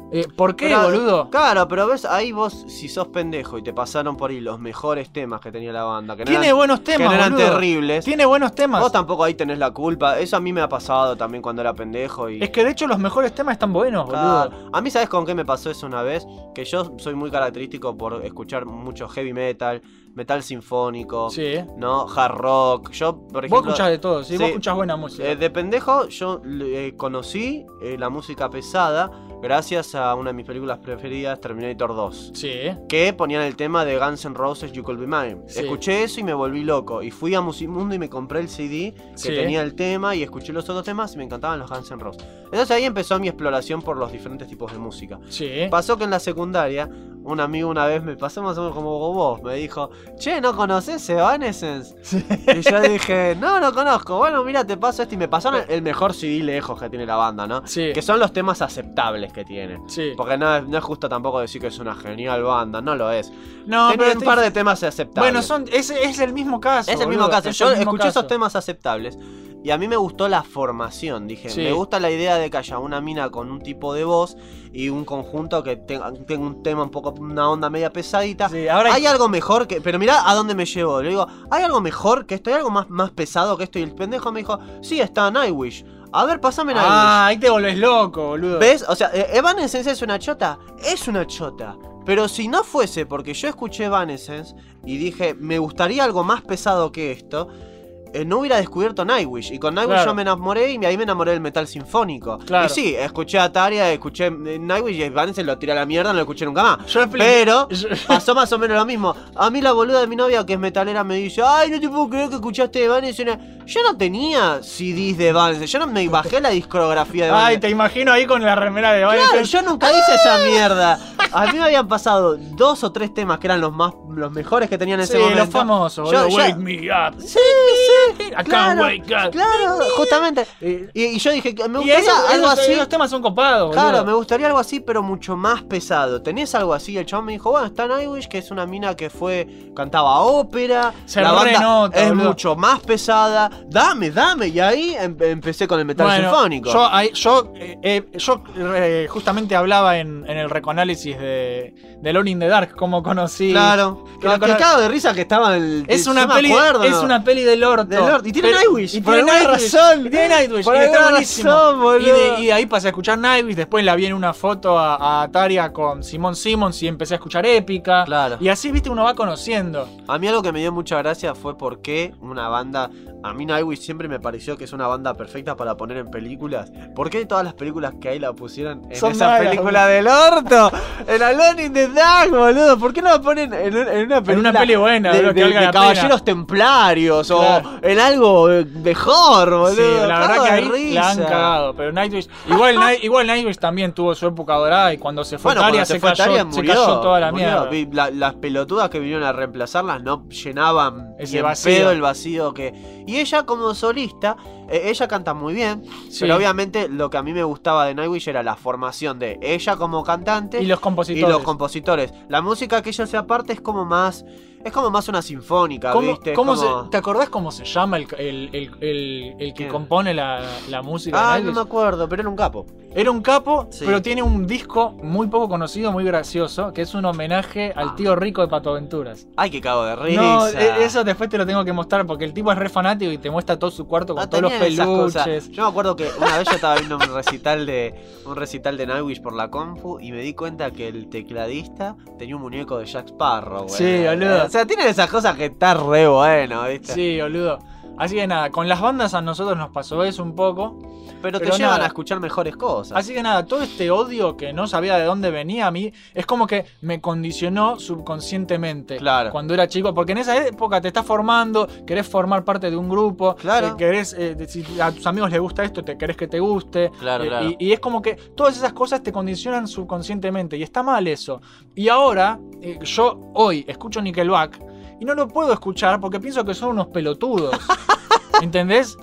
Eh, ¿Por qué, boludo? Claro, pero ves, ahí vos, si sos pendejo y te pasaron por ahí los mejores temas que tenía la banda, que no Tiene eran, buenos que temas, no eran boludo. terribles. Tiene buenos temas. Vos tampoco ahí tenés la culpa. Eso a mí me ha pasado también cuando era pendejo. Y... Es que de hecho los mejores temas están buenos, Claro. boludo. A mí, ¿sabes con qué me pasó eso una vez? Que yo soy muy característico por escuchar mucho heavy metal, metal sinfónico, Sí. ¿no? Hard rock. Yo, por ejemplo. Vos escuchás de todo, sí, sí. vos escuchás buena música. eh, de pendejo, yo eh, conocí la música pesada gracias a una de mis películas preferidas, Terminator 2. sí. Que ponían el tema de Guns N' Roses, You Could Be Mine. Sí. Escuché eso y me volví loco. Y fui a Musimundo y me compré el CD que Sí. tenía el tema y escuché los otros temas y me encantaban los Guns N' Roses. Entonces ahí empezó mi exploración por los diferentes tipos de música. Sí. Pasó que en la secundaria, un amigo una vez me pasó más o menos como vos, me dijo, che, ¿no conoces Evanescence? Y yo dije, no, no conozco. Bueno, mira, te paso este y me pasaron el mejor CD lejos que tiene la banda, ¿no? Sí. Que son los temas aceptables que tiene. Sí. Porque no, es- no es justo tampoco decir que es una genial banda, no lo es. No, Tenía pero un te- par de temas aceptables. Bueno, son, es, es el mismo caso. Es el mismo boludo, caso. Yo mismo escuché caso. esos temas aceptables y a mí me gustó la formación. Dije, Sí. me gusta la idea de que haya una mina con un tipo de voz y un conjunto que tenga, tenga un tema un poco, una onda media pesadita. Sí, ahora Hay algo mejor que. Pero mirá a dónde me llevo. Le digo, ¿hay algo mejor que esto? ¿Hay algo más, más pesado que esto? Y el pendejo me dijo, sí, está Nightwish. A ver, pasame Nightwish. Ah, ahí te volvés loco, boludo. ¿Ves? O sea, eh, Evanescence es una chota. Es una chota. Pero si no fuese porque yo escuché Evanescence y dije, me gustaría algo más pesado que esto, eh, no hubiera descubierto Nightwish. Y con Nightwish Claro. yo me enamoré y ahí me enamoré del metal sinfónico. Claro. Y sí, escuché a Taria, escuché eh, Nightwish y Evanescence lo tiré a la mierda, no lo escuché nunca más. Yo Pero <laughs> yo- pasó más o menos lo mismo. A mí la boluda de mi novia que es metalera me dice, ay, no te puedo creer que escuchaste Evanescence. Yo no tenía CDs de Evanescence, yo no me bajé la discografía de Ay, Evanescence. te imagino ahí con la remera de Claro, Evanescence. yo nunca hice esa mierda. A mí me habían pasado dos o tres temas que eran los más los mejores que tenían en Sí, ese momento. los famosos, Yo- yo- Wake me up. Sí, sí. I can't claro, wake up. Claro, justamente. Y, y yo dije me gustaría algo así. esos temas son copados, Claro, boludo. me gustaría algo así, pero mucho más pesado. ¿Tenés algo así? El chabón me dijo, bueno, está Nightwish, que es una mina que fue. cantaba ópera. Se la banda renota, es boludo. mucho más pesada. Dame, dame. Y ahí em- empecé con el metal Bueno, sinfónico. Yo, ahí- yo, eh, eh, yo eh, justamente hablaba en, en el recoanálisis de, de Alone in the Dark, como conocí. claro. que lo que cono- cago de risa que estaba el. Es una, peli, acuerdo, es ¿no? una peli del orto. Del orto. Y tiene Pero- Nightwish, Y por tiene Nightwish. razón. Y tiene Nightwish. Por y está alguna buenísimo. razón, boludo. y, de, y de ahí pasé a escuchar Nightwish. Después la vi en una foto a, a Taria con Simón Simmons y empecé a escuchar Épica. Claro. Y así, viste, uno va conociendo. A mí algo que me dio mucha gracia fue porque una banda. A mí Nightwish siempre me pareció que es una banda perfecta para poner en películas. ¿Por qué todas las películas que hay la pusieron en Son esa malas, película del orto? En Alone in the Dark, boludo. ¿Por qué no la ponen en, un- en una película? En una peli buena, de, boludo, que de- valga de la caballeros templarios Claro. o en algo eh, mejor, boludo. Sí, la verdad Cago que de ahí la han risa. cagado. Pero Nightwish. Igual, Night- <laughs> igual Nightwish también tuvo su época dorada y cuando se fue Bueno, cuando se, se fue cayó, se cayó toda la murió. mierda. Vi- la- las pelotudas que vinieron a reemplazarlas no llenaban Ese ni en vacío. pedo el vacío que. Y ella como solista, ella canta muy bien, Sí. pero obviamente lo que a mí me gustaba de Nightwish era la formación de ella como cantante Y los y compositores. los compositores. La música que ella hace aparte es como más. Es como más una sinfónica, ¿Cómo- ¿viste? Es cómo como- se- ¿Te acordás cómo se llama el, el, el, el- el que compone la, la música Ah, de no me acuerdo, pero era un capo. Era un capo, Sí. pero tiene un disco muy poco conocido, muy gracioso, que es un homenaje al Ah. tío rico de Pato Aventuras. Ay, qué cago de risa. No, e- eso después te lo tengo que mostrar porque el tipo es re fanático y te muestra todo su cuarto con No todos los esas cosas. Yo me acuerdo que una vez yo estaba viendo un recital de un recital de Nightwish por la compu y me di cuenta que el tecladista tenía un muñeco de Jack Sparrow, güey. Sí, boludo. O sea, tienen esas cosas que está re bueno, ¿viste? Sí, boludo. Así que nada, con las bandas a nosotros nos pasó eso un poco. Pero te Pero llevan nada. a escuchar mejores cosas. Así que nada, todo este odio que no sabía de dónde venía a mí, es como que me condicionó subconscientemente. Claro. Cuando era chico, porque en esa época te estás formando, querés formar parte de un grupo, Claro. eh, querés, eh, de- si a tus amigos les gusta esto, te querés que te guste. Claro, eh, claro. Y, y es como que todas esas cosas te condicionan subconscientemente y está mal eso. Y ahora, eh, yo hoy escucho Nickelback y no lo puedo escuchar porque pienso que son unos pelotudos. <laughs> ¿Entendés?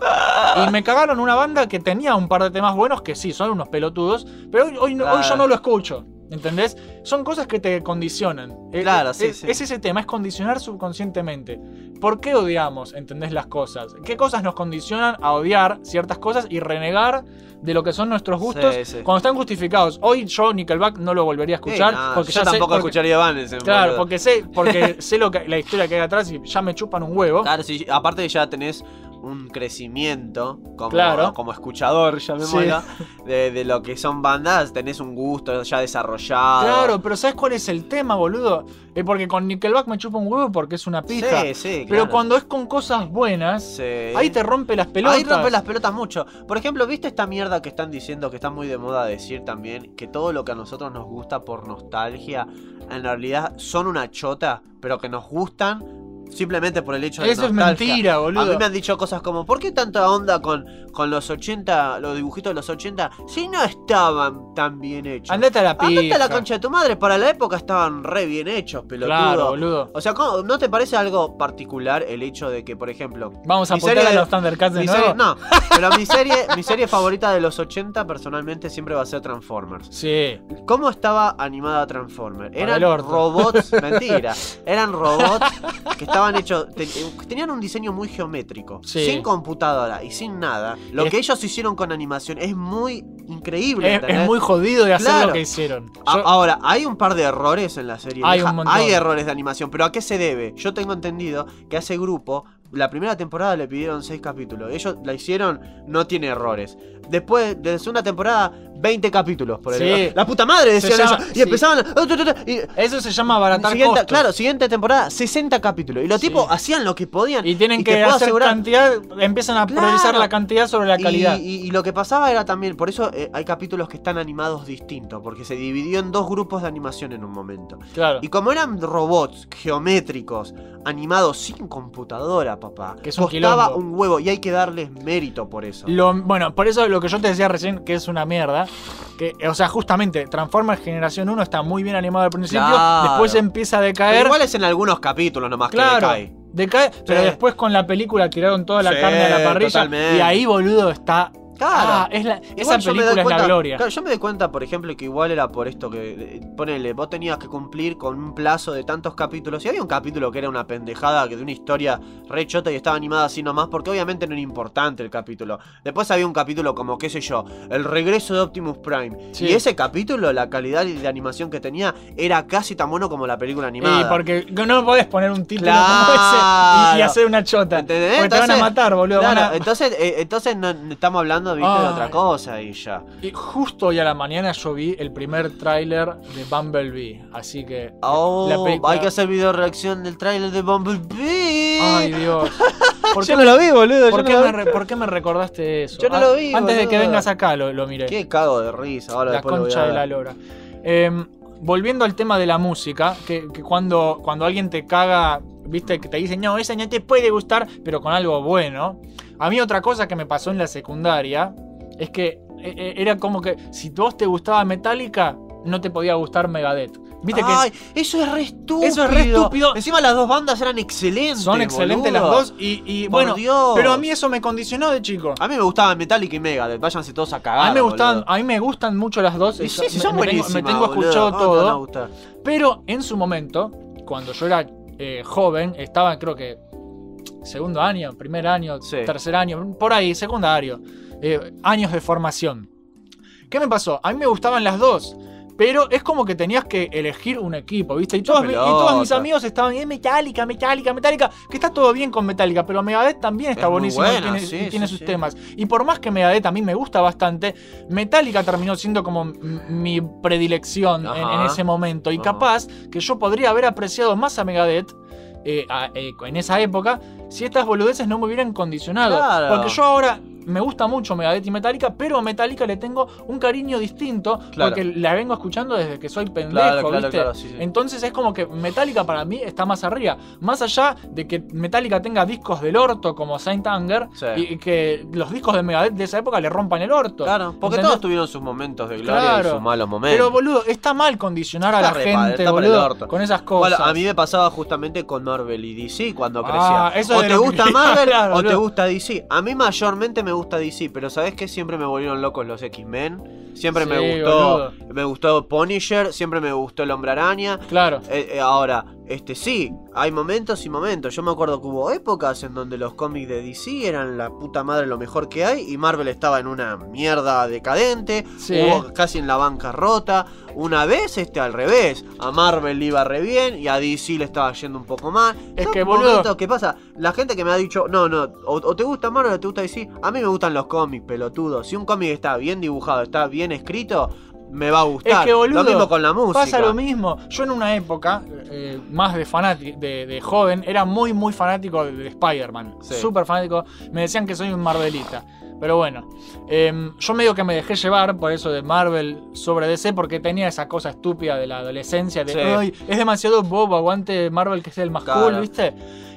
Y me cagaron una banda que tenía un par de temas buenos que sí, son unos pelotudos, pero hoy, hoy, hoy yo no lo escucho. ¿Entendés? Son cosas que te condicionan. Eh, Claro, sí, es, sí. es ese tema, es condicionar subconscientemente. ¿Por qué odiamos? ¿Entendés las cosas? ¿Qué cosas nos condicionan a odiar ciertas cosas y renegar de lo que son nuestros gustos Sí, cuando están justificados? Hoy yo Nickelback no lo volvería a escuchar no, porque yo ya sé- tampoco porque- escucharía Vanes. Claro, porque sé, porque <laughs> sé lo que, la historia que hay atrás y ya me chupan un huevo. Claro, sí, aparte ya tenés un crecimiento como, Claro. como escuchador, llamémoslo, <laughs> de, de lo que son bandas, tenés un gusto ya desarrollado. Claro, pero ¿sabes cuál es el tema, boludo? Eh, porque con Nickelback me chupa un huevo porque es una pija. Sí, sí, Pero cuando es con cosas buenas, Sí. ahí te rompe las pelotas. Ahí rompe las pelotas mucho. Por ejemplo, ¿viste esta mierda que están diciendo que está muy de moda decir también? Que todo lo que a nosotros nos gusta por nostalgia, en realidad son una chota, pero que nos gustan simplemente por el hecho de Eso es mentira, A mí boludo. me han dicho cosas como, ¿por qué tanta onda con, con los 80, los dibujitos de los 80, si no estaban tan bien hechos? Andate a la pija. Andate a la concha de tu madre, para la época estaban re bien hechos, pelotudo. Claro, boludo. O sea, ¿cómo- ¿no te parece algo particular el hecho de que, por ejemplo, Vamos a serie a de- los Thundercats de mi nuevo. serie- no, <laughs> pero mi serie, mi serie favorita de los 80 personalmente siempre va a ser Transformers. Sí. ¿Cómo estaba animada Transformers? Eran robots, <laughs> mentira. Eran robots que estaban hechos, te- tenían un diseño muy geométrico, Sí. sin computadora y sin nada. Lo Es- que ellos hicieron con animación es muy increíble. Es, muy jodido de hacer Claro. lo que hicieron. A- Ahora, hay un par de errores en la serie. Hay vieja. un montón. Hay errores de animación, pero ¿a qué se debe? Yo tengo entendido que a ese grupo, la primera temporada le pidieron seis capítulos. Ellos la hicieron, no tiene errores. Después de la segunda temporada, 20 capítulos por Sí. el La puta madre decían llama- eso. Y sí. empezaban. y- Eso se llama abaratar siguiente- costos. claro, siguiente temporada, 60 capítulos. Y los Sí. tipos hacían lo que podían. Y tienen que hacer asegurar- cantidad, empiezan a priorizar Claro. la cantidad sobre la calidad. Y, y lo que pasaba era también, por eso eh, hay capítulos que están animados distintos, porque se dividió en dos grupos de animación en un momento. claro. Y como eran robots geométricos, animados sin computadora, papá, Que es un costaba quilombo. un huevo y hay que darles mérito por eso. Lo- bueno, por eso lo que yo te decía recién, que es una mierda. Que, o sea, justamente, Transformers Generación 1 está muy bien animado al principio, Claro. después empieza a Pero decaer. igual es en algunos capítulos nomás claro, que decae. decae, pero después con la película tiraron toda la Sí, carne a la parrilla. totalmente. Y ahí, boludo, está. Claro. Ah, es la- esa película es la cuenta- gloria. claro, yo me doy cuenta, por ejemplo, que igual era por esto que. eh, Ponele, vos tenías que cumplir con un plazo de tantos capítulos. Y había un capítulo que era una pendejada, que de una historia re chota y estaba animada así nomás, porque obviamente no era importante el capítulo. Después había un capítulo como, qué sé yo, El regreso de Optimus Prime. Sí. Y ese capítulo, la calidad de animación que tenía, era casi tan bueno como la película animada. Y porque no podés poner un título Claro. como ese y, y hacer una chota. ¿Entendés? Porque te van a Entonces, matar, boludo. Claro, van a- entonces, eh, entonces no estamos hablando ¿viste, de otra cosa y ya. Y justo hoy a la mañana yo vi el primer tráiler de Bumblebee. Así que. Oh, la película- hay que hacer video reacción del tráiler de Bumblebee. Ay, Dios. <laughs> ¿Por yo no lo vi, boludo. ¿Por qué, no me lo vi. re- por qué me recordaste eso? Yo no Ah, lo vi, Antes de que vengas acá lo, lo miré. Qué cago de risa. Ahora la lo concha de la lora. Eh, volviendo al tema de la música, que, que cuando, cuando alguien te caga, viste, que te dicen, no, esa no te puede gustar, pero con algo bueno. A mí otra cosa que me pasó en la secundaria es que eh, eh, era como que si vos te gustaba Metallica, no te podía gustar Megadeth. Viste Ay, eso es re estúpido. Eso es re estúpido. Encima las dos bandas eran excelentes. que son excelentes boludo. las dos y, bueno, Dios. pero a mí eso me condicionó de chico. A mí me gustaban Metallica y Megadeth. Váyanse todos a cagar. A mí me gustan, boludo. a mí me gustan mucho las dos. Y sí, sí, me- son me, tengo, buenísimas. me tengo escuchado ¿Cómo te van a todo. Pero en su momento, cuando yo era eh, joven, estaba creo que segundo año, primer año, Sí. tercer año, por ahí, secundario, eh, años de formación. ¿Qué me pasó? A mí me gustaban las dos. Pero es como que tenías que elegir un equipo, ¿viste? Y todos, mi- y todos mis amigos estaban, eh, Metallica, Metallica, Metallica, que está todo bien con Metallica, pero Megadeth también está Es buenísimo y tiene, sí, y tiene sí, sus sí. temas. Y por más que Megadeth a mí me gusta bastante, Metallica terminó siendo como mi predilección en, ese momento. Y capaz que yo podría haber apreciado más a Megadeth eh, a- eh, en esa época si estas boludeces no me hubieran condicionado. Claro. Porque yo ahora me gusta mucho Megadeth y Metallica, pero a Metallica le tengo un cariño distinto Claro. porque la vengo escuchando desde que soy pendejo, Claro, claro, ¿viste? claro, sí, sí. Entonces es como que Metallica para mí está más arriba. Más allá de que Metallica tenga discos del orto como Saint Anger Sí. y, y que los discos de Megadeth de esa época le rompan el orto. Claro, porque ¿Entendés? todos tuvieron sus momentos de gloria y sus malos momentos. Pero boludo, está mal condicionar a la padre, gente, está el orto. con esas cosas. Bueno, a mí me pasaba justamente con Marvel y DC cuando Ah, crecía. eso o te gusta <laughs> Marvel o te gusta DC. A mí mayormente me gusta DC, pero ¿sabes qué? Siempre me volvieron locos los X-Men. Siempre me gustó boludo. me gustó Punisher, siempre me gustó el Hombre Araña. Claro. Eh, eh, ahora, este sí, hay momentos y momentos. Yo me acuerdo que hubo épocas en donde los cómics de DC eran la puta madre lo mejor que hay y Marvel estaba en una mierda decadente, Sí. hubo casi en la bancarrota. Una vez este al revés, a Marvel le iba re bien y a DC le estaba yendo un poco mal. Es que, boludo- que pasa, la gente que me ha dicho, no, no, o, o te gusta Marvel o te gusta DC, a mí me gustan los cómics, pelotudo. Si un cómic está bien dibujado, está bien escrito, me va a gustar. Es que, boludo, lo mismo con la música. Pasa lo mismo. Yo en una época, eh, más de fanático, de, de joven, era muy, muy fanático de, de Spider-Man. Sí. Súper fanático. Me decían que soy un Marvelita. Pero bueno, em, yo medio que me dejé llevar por eso de Marvel sobre DC, porque tenía esa cosa estúpida de la adolescencia, de, Sí. "Ay, es demasiado bobo, aguante Marvel que sea el más Claro. cool, ¿viste?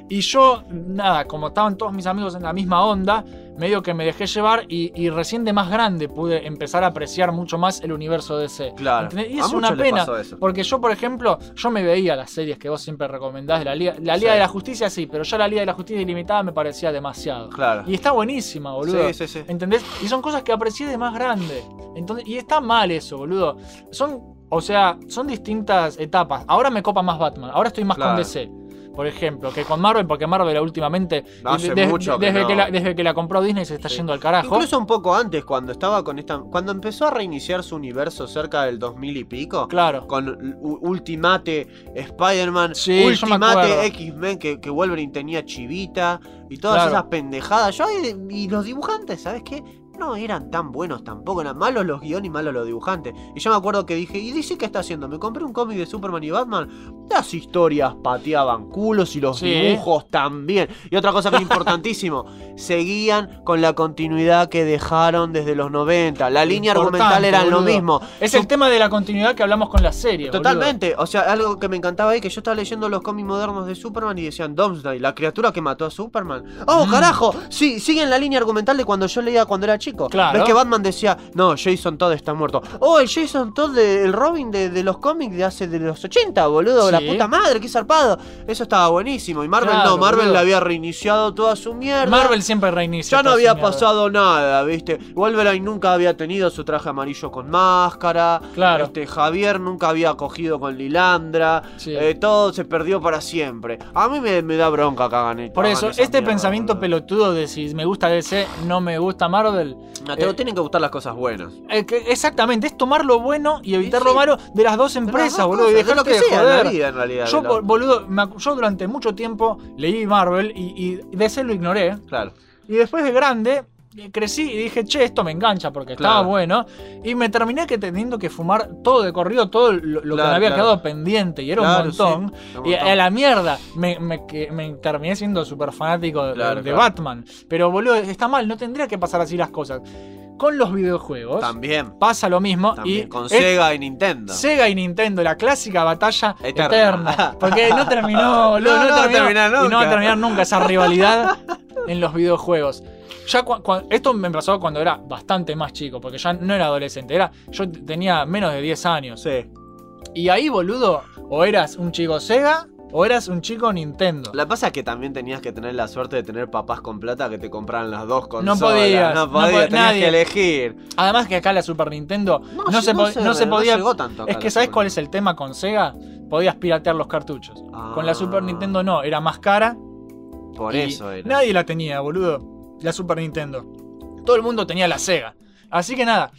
Y yo, nada, como estaban todos mis amigos en la misma onda, medio que me dejé llevar y, y recién de más grande pude empezar a apreciar mucho más el universo DC. Claro. ¿Entendés? Y A es una pena, porque yo, por ejemplo, yo me veía las series que vos siempre recomendás de la Liga, la Liga Sí. de la Justicia, sí, pero ya la Liga de la Justicia Ilimitada me parecía demasiado. Claro. Y está buenísima, boludo. Sí, sí, sí. ¿Entendés? Y son cosas que aprecié de más grande. Entonces, y está mal eso, boludo. Son, o sea, son distintas etapas. Ahora me copa más Batman. Ahora estoy más Claro. con DC. Por ejemplo, que con Marvel, porque Marvel últimamente, Hace mucho que desde, no. que la, desde que la compró Disney se está Sí. yendo al carajo. Incluso un poco antes, cuando estaba con esta. Cuando empezó a reiniciar su universo cerca del 2000 y pico. Claro. Con Ultimate Spider-Man, Sí. Ultimate X-Men, que, que Wolverine tenía chivita y todas Claro. esas pendejadas. Yo, y, y los dibujantes, ¿sabes qué? No eran tan buenos tampoco, eran malos los guiones y malos los dibujantes. Y yo me acuerdo que dije, ¿y DC qué está haciendo? Me compré un cómic de Superman y Batman. Las historias pateaban culos y los Sí. dibujos también. Y otra cosa que es <laughs> importantísimo, seguían con la continuidad que dejaron desde los 90. La línea Importante, argumental era lo mismo. Es el tema de la continuidad que hablamos con la serie. boludo. Totalmente, o sea, algo que me encantaba ahí, que yo estaba leyendo los cómics modernos de Superman y decían Domsday, la criatura que mató a Superman. ¡Oh, Mm. carajo! Sí, siguen la línea argumental de cuando yo leía cuando era chico. Claro. Ves que Batman decía, no, Jason Todd está muerto. Oh, el Jason Todd, de- el Robin de, de los cómics de hace de los 80, boludo, la puta madre, qué zarpado. Eso estaba buenísimo. Y Marvel Claro, no, Marvel boludo. le había reiniciado toda su mierda. Marvel siempre reinicia. Ya no había pasado nada, ¿viste? Wolverine nunca había tenido su traje amarillo con máscara. Claro. Este, Javier nunca había cogido con Lilandra. Sí. eh, todo se perdió para siempre. A mí me, me da bronca que. Por eso, este mierda, pensamiento boludo. pelotudo de si me gusta DC, no me gusta Marvel. No, te eh, tienen que gustar las cosas buenas. eh, que- exactamente, es tomar lo bueno y evitar sí. lo malo de las dos De las empresas, dos boludo, y cosas, de lo que de sea en la joder. vida, en realidad. Yo, de boludo, me yo durante mucho tiempo leí Marvel y, y DC lo ignoré. Claro. Y después de grande crecí y dije, che, esto me engancha porque estaba bueno. Y me terminé que teniendo que fumar todo de corrido, todo lo, lo que me había claro. quedado pendiente. Y era un montón. sí, Y montón. a la mierda me, me- que- me terminé siendo súper fanático de. Batman. Pero boludo, está mal, no tendría que pasar así las cosas. Con los videojuegos También. pasa lo mismo. También. y con Sega y Nintendo. Sega y Nintendo, la clásica batalla Eterna. eterna. Porque no terminó, <laughs> boludo, No, no, no va a terminó, terminar y no va a nunca. terminar nunca esa rivalidad <laughs> en los videojuegos. Ya esto me pasó cuando era bastante más chico, porque ya no era adolescente, era yo tenía menos de 10 años. Sí. Y ahí, boludo, o eras un chico Sega o eras un chico Nintendo. La pasa es que también tenías que tener la suerte de tener papás con plata que te compraran las dos consolas. podías, No no podías, po- tenías nadie. que elegir. Además que acá la Super Nintendo no, se, po- no se no podía... llegó tanto acá es que ¿sabes cuál es el tema con Sega? Podías piratear los cartuchos. Con la Super Ah. Nintendo no, era más cara Por eso era. Nadie la tenía, boludo. La Super Nintendo. Todo el mundo tenía la Sega. Así que nada,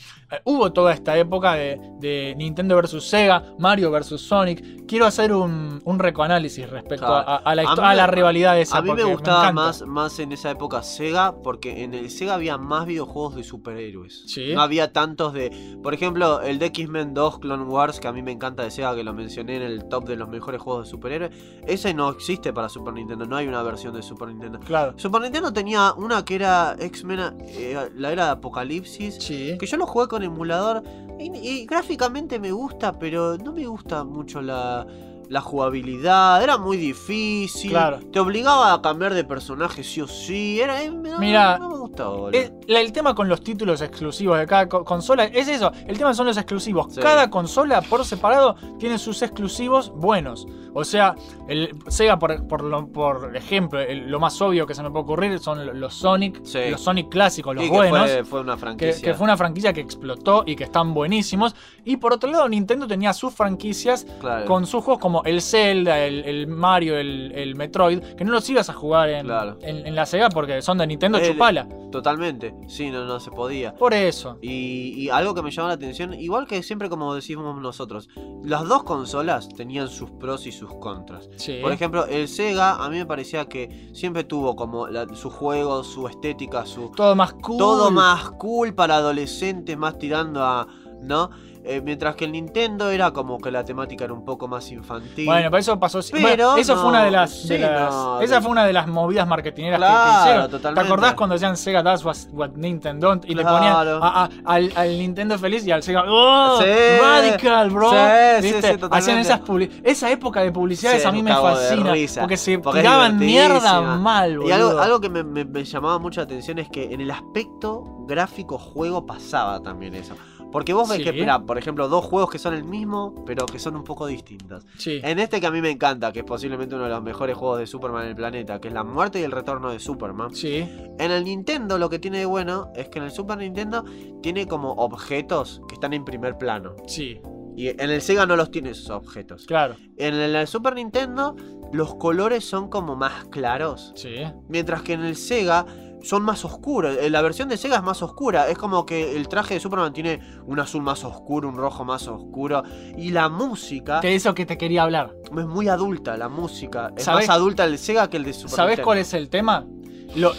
hubo toda esta época de, de Nintendo versus Sega, Mario versus Sonic. Quiero hacer un, un recoanálisis respecto Claro. a, a la, A a rivalidad esa. A mí me gustaba más, más en esa época Sega porque en el Sega había más videojuegos de superhéroes. Sí. No había tantos de... Por ejemplo, el de X-Men 2 Clone Wars, que a mí me encanta de Sega, que lo mencioné en el top de los mejores juegos de superhéroes. Ese no existe para Super Nintendo, no hay una versión de Super Nintendo. Claro. Super Nintendo tenía una que era X-Men, eh, la era de Apocalipsis. Sí. Que yo lo jugué con emulador. Y, gráficamente me gusta, pero no me gusta mucho la, la jugabilidad. Era muy difícil. Claro. Te obligaba a cambiar de personaje sí o sí. Era, eh, no, Mira, no me gustaba. Eh, la- el tema con los títulos exclusivos de cada co- consola es eso. El tema son los exclusivos. Sí. Cada consola por separado tiene sus exclusivos buenos. O sea, el Sega, por, por, lo- por ejemplo, el- lo más obvio que se me puede ocurrir son los Sonic, Sí. los Sonic clásicos, los Sí, que buenos. fue, fue una Que, franquicia. que fue una franquicia que explotó y que están buenísimos. Y por otro lado, Nintendo tenía sus franquicias Claro. con sus juegos como el Zelda, el, el Mario, el, el Metroid, que no los ibas a jugar en, Claro. en, en la Sega porque son de Nintendo, El- chupala. Totalmente. Sí, no, no se podía. Por eso. Y, y algo que me llama la atención, igual que siempre como decimos nosotros, las dos consolas tenían sus pros y sus contras. Sí. Por ejemplo, el Sega a mí me parecía que siempre tuvo como la- su juego, su estética, su todo más cool. todo más cool para adolescentes, más tirando a, ¿no? Eh, mientras que el Nintendo era como que la temática era un poco más infantil. Bueno, pero eso pasó. Pero bueno, eso no, fue una de las. de las- no, esa fue una de las movidas marketineras que- Claro, que, hicieron. totalmente. ¿Te acordás cuando decían Sega That's what, what Nintendo don't? Y le ponían a- a- al, al Nintendo feliz y al Sega. ¡Oh! Sí. Radical, bro. Sí. Hacían esas Esa época de publicidades a mí me fascina. risa, porque se porque tiraban mierda mal, boludo. Y algo, algo que me, me- me llamaba mucha atención es que en el aspecto gráfico juego pasaba también eso. Porque vos ves Sí. que, mira, por ejemplo, dos juegos que son el mismo, pero que son un poco distintos. Sí. En este que a mí me encanta, que es posiblemente uno de los mejores juegos de Superman en el planeta, que es la muerte y el retorno de Superman. Sí. En el Nintendo lo que tiene de bueno es que en el Super Nintendo tiene como objetos que están en primer plano. Sí. Y en el Sega no los tiene esos objetos. Claro. En el Super Nintendo los colores son como más claros. Sí. Mientras que en el Sega son más oscuros. Eh, La versión de Sega es más oscura. Es como que el traje de Superman tiene un azul más oscuro, un rojo más oscuro. Y la música De eso que te quería hablar. es muy adulta. La música es ¿Sabés- más adulta el Sega que el de Super ¿Sabés Nintendo. cuál es el tema? Lo,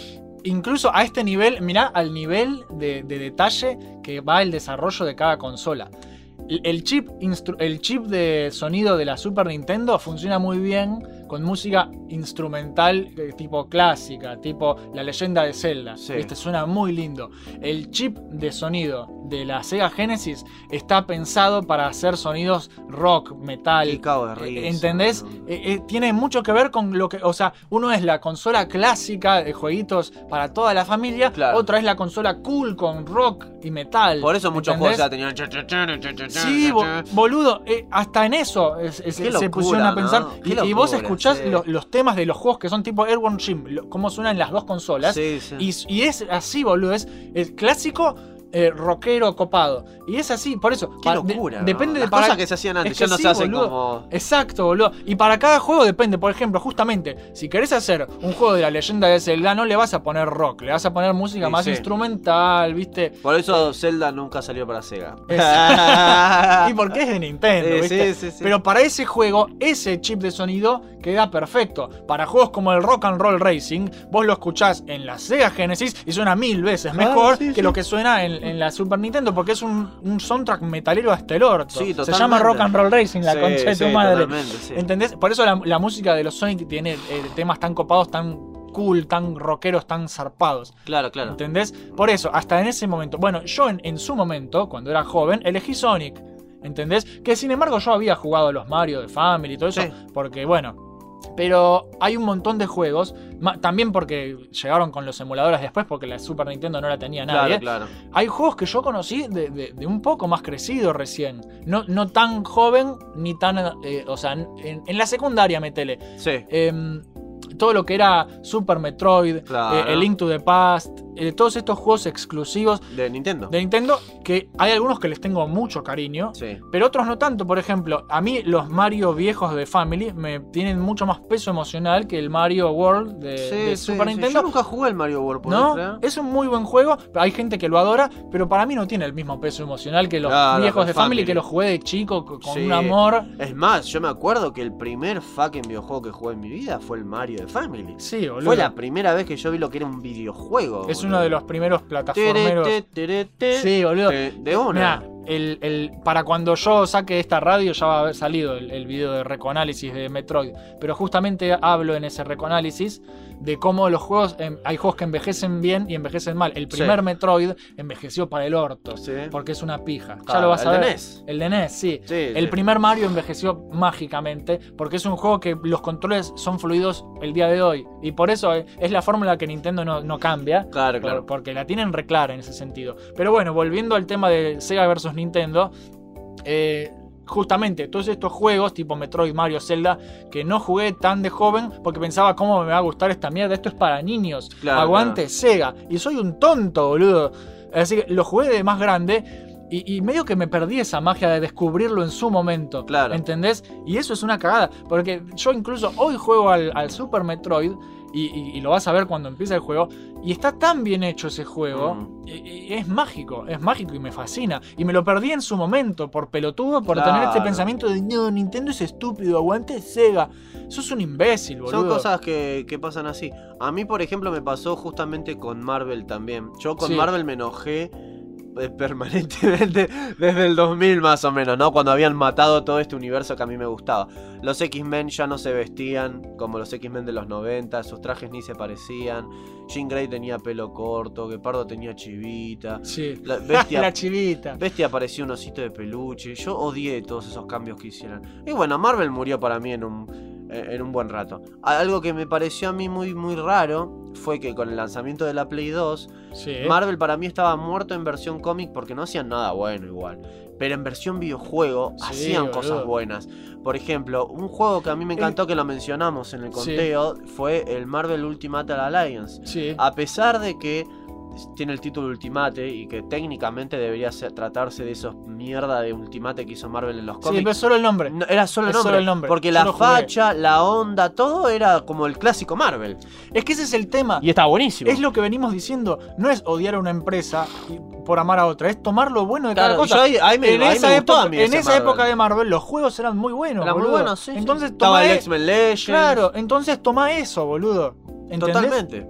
incluso a este nivel, mirá al nivel de, de detalle que va el desarrollo de cada consola. El- El chip, el chip de sonido de la Super Nintendo funciona muy bien con música instrumental eh, tipo clásica, tipo La leyenda de Zelda. Sí. ¿viste? Suena muy lindo. El chip de sonido de la Sega Genesis está pensado para hacer sonidos rock, metal, cago de eh, risa, ¿Entendés? Eh, eh, tiene mucho que ver con lo que. O sea, uno es la consola clásica de jueguitos para toda la familia. Claro. Otra es la consola cool con rock y metal. Por eso muchos ¿entendés? juegos ya tenían. Sí, bo- boludo, hasta en eso es- es- Qué se pusieron a pensar. ¿no? Y, vos locura, escuchás sí. los temas de los juegos que son tipo Airborne Jim, cómo suenan en las dos consolas. Sí, sí. Y, y es así, boludo. Es, es clásico, eh, rockero, copado. Y es así, por eso. Qué de- locura. ¿no? depende Las de cosas que se hacían antes es que ya no se hacen boludo. como. Exacto, boludo. Y para cada juego depende. Por ejemplo, justamente, si querés hacer un juego de la leyenda de Zelda, no le vas a poner rock, le vas a poner música más instrumental, ¿viste? Por eso Zelda nunca salió para Sega. <laughs> y porque es de Nintendo, sí. Pero para ese juego, ese chip de sonido queda perfecto. Para juegos como el Rock and Roll Racing, vos lo escuchás en la Sega Genesis y suena mil veces Claro, mejor sí, que sí. lo que suena en, en la Super Nintendo, porque es un, un soundtrack metalero hasta el orto. Sí, Se llama Rock and Roll Racing, la Sí, concha de tu sí, madre. totalmente, sí. ¿Entendés? Por eso la, la música de los Sonic tiene eh, temas tan copados, tan cool, tan rockeros, tan zarpados. Claro, claro. ¿Entendés? Por eso, hasta en ese momento. Bueno, yo en, en su momento, cuando era joven, elegí Sonic. ¿Entendés? Que sin embargo yo había jugado a los Mario de Family y todo eso. Sí. Porque, bueno. Pero hay un montón de juegos. También porque llegaron con los emuladores después, porque la Super Nintendo no la tenía nadie. Claro, claro. Hay juegos que yo conocí de, de- de un poco más crecido recién. No, no tan joven, ni tan. eh, o sea, en, en la secundaria, metele. Sí. Em, todo lo que era Super Metroid, Claro. eh, el Link to the Past, eh, todos estos juegos exclusivos De Nintendo. de Nintendo, que hay algunos que les tengo mucho cariño, Sí. pero otros no tanto. Por ejemplo, a mí los Mario viejos de Family me tienen mucho más peso emocional que el Mario World de, Sí, de Super sí. Nintendo. Yo nunca jugué el Mario World, ¿podés No, creer? es un muy buen juego. Hay gente que lo adora, pero para mí no tiene el mismo peso emocional que los Claro, viejos de Family, Family. que los jugué de chico co- con un amor. Es más, yo me acuerdo que el primer fucking videojuego que jugué en mi vida fue el Mario de Family. Sí, boludo. Fue la primera vez que yo vi lo que era un videojuego. es. Uno de los primeros plataformeros. Sí, boludo. De, de una. Mirá, el, el- para cuando yo saque esta radio ya va a haber salido el, el video de recoanálisis de Metroid. Pero justamente hablo en ese recoanálisis de cómo los juegos, em, hay juegos que envejecen bien y envejecen mal. El primer Sí. Metroid envejeció para el orto, Sí. porque es una pija. ya Claro, lo vas a el de ver. NES. El de NES, sí. Sí, El primer Mario envejeció mágicamente porque es un juego que los controles son fluidos el día de hoy. Y por eso eh, es la fórmula que Nintendo no, no cambia. Claro, Por- claro. porque la tienen reclara en ese sentido. Pero bueno, volviendo al tema de Sega versus Nintendo, eh, justamente todos estos juegos tipo Metroid, Mario, Zelda, que no jugué tan de joven porque pensaba cómo me va a gustar esta mierda, esto es para niños, Claro, aguante Sega. Y soy un tonto, boludo. Así que lo jugué de más grande. Y, y medio que me perdí esa magia de descubrirlo en su momento. Claro. ¿Entendés? Y eso es una cagada. Porque yo incluso hoy juego al, al Super Metroid. Y, y- y lo vas a ver cuando empieza el juego. Y está tan bien hecho ese juego. Mm. y- es mágico. Es mágico y me fascina. Y me lo perdí en su momento. Por pelotudo. Por Claro. tener este pensamiento de no, Nintendo es estúpido. Aguante Sega. Sos un imbécil, boludo. Son cosas que, que pasan así. A mí, por ejemplo, me pasó justamente con Marvel también. Yo con Sí. Marvel me enojé permanentemente <laughs> desde el 2000 más o menos, ¿no? Cuando habían matado todo este universo que a mí me gustaba. Los X-Men ya no se vestían como los X-Men de los 90, sus trajes ni se parecían. Jean Grey tenía pelo corto, Gepardo tenía chivita. Sí. La <laughs> bestia, La chivita. Bestia apareció un osito de peluche. Yo odié todos esos cambios que hicieron. Y bueno, Marvel murió para mí en un, en un buen rato. Algo que me pareció a mí muy, muy raro fue que con el lanzamiento de la Play 2, Sí. Marvel para mí estaba muerto en versión cómic porque no hacían nada bueno igual. Pero en versión videojuego Sí, hacían boludo. cosas buenas. Por ejemplo, un juego que a mí me encantó que lo mencionamos en el Sí. conteo fue el Marvel Ultimate Alliance. A pesar de que tiene el título Ultimate y que técnicamente debería ser- tratarse de esos mierda de Ultimate que hizo Marvel en los Sí, cómics. pero solo el nombre. no, era solo el, nombre, solo el nombre, Porque yo la facha, la onda, todo era como el clásico Marvel. Es que ese es el tema. Y está buenísimo. Es lo que venimos diciendo. No es odiar a una empresa y- por amar a otra. Es tomar lo bueno de Claro, cada cosa. ahí- ahí me- en ahí esa, me época, en esa época de Marvel los juegos eran muy buenos. Era muy boludo. bueno, sí. sí. Entonces Estaba toma el e- X-Men Legends. Claro, entonces toma eso, boludo. ¿Entendés? Totalmente.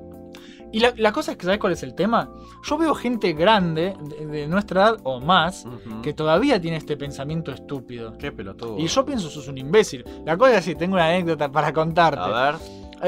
Y la, la cosa es que, ¿sabes cuál es el tema? Yo veo gente grande, de, de nuestra edad o más, que todavía tiene este pensamiento estúpido. Qué pelotudo. Y yo pienso, sos un imbécil. La cosa es que tengo una anécdota para contarte. A ver,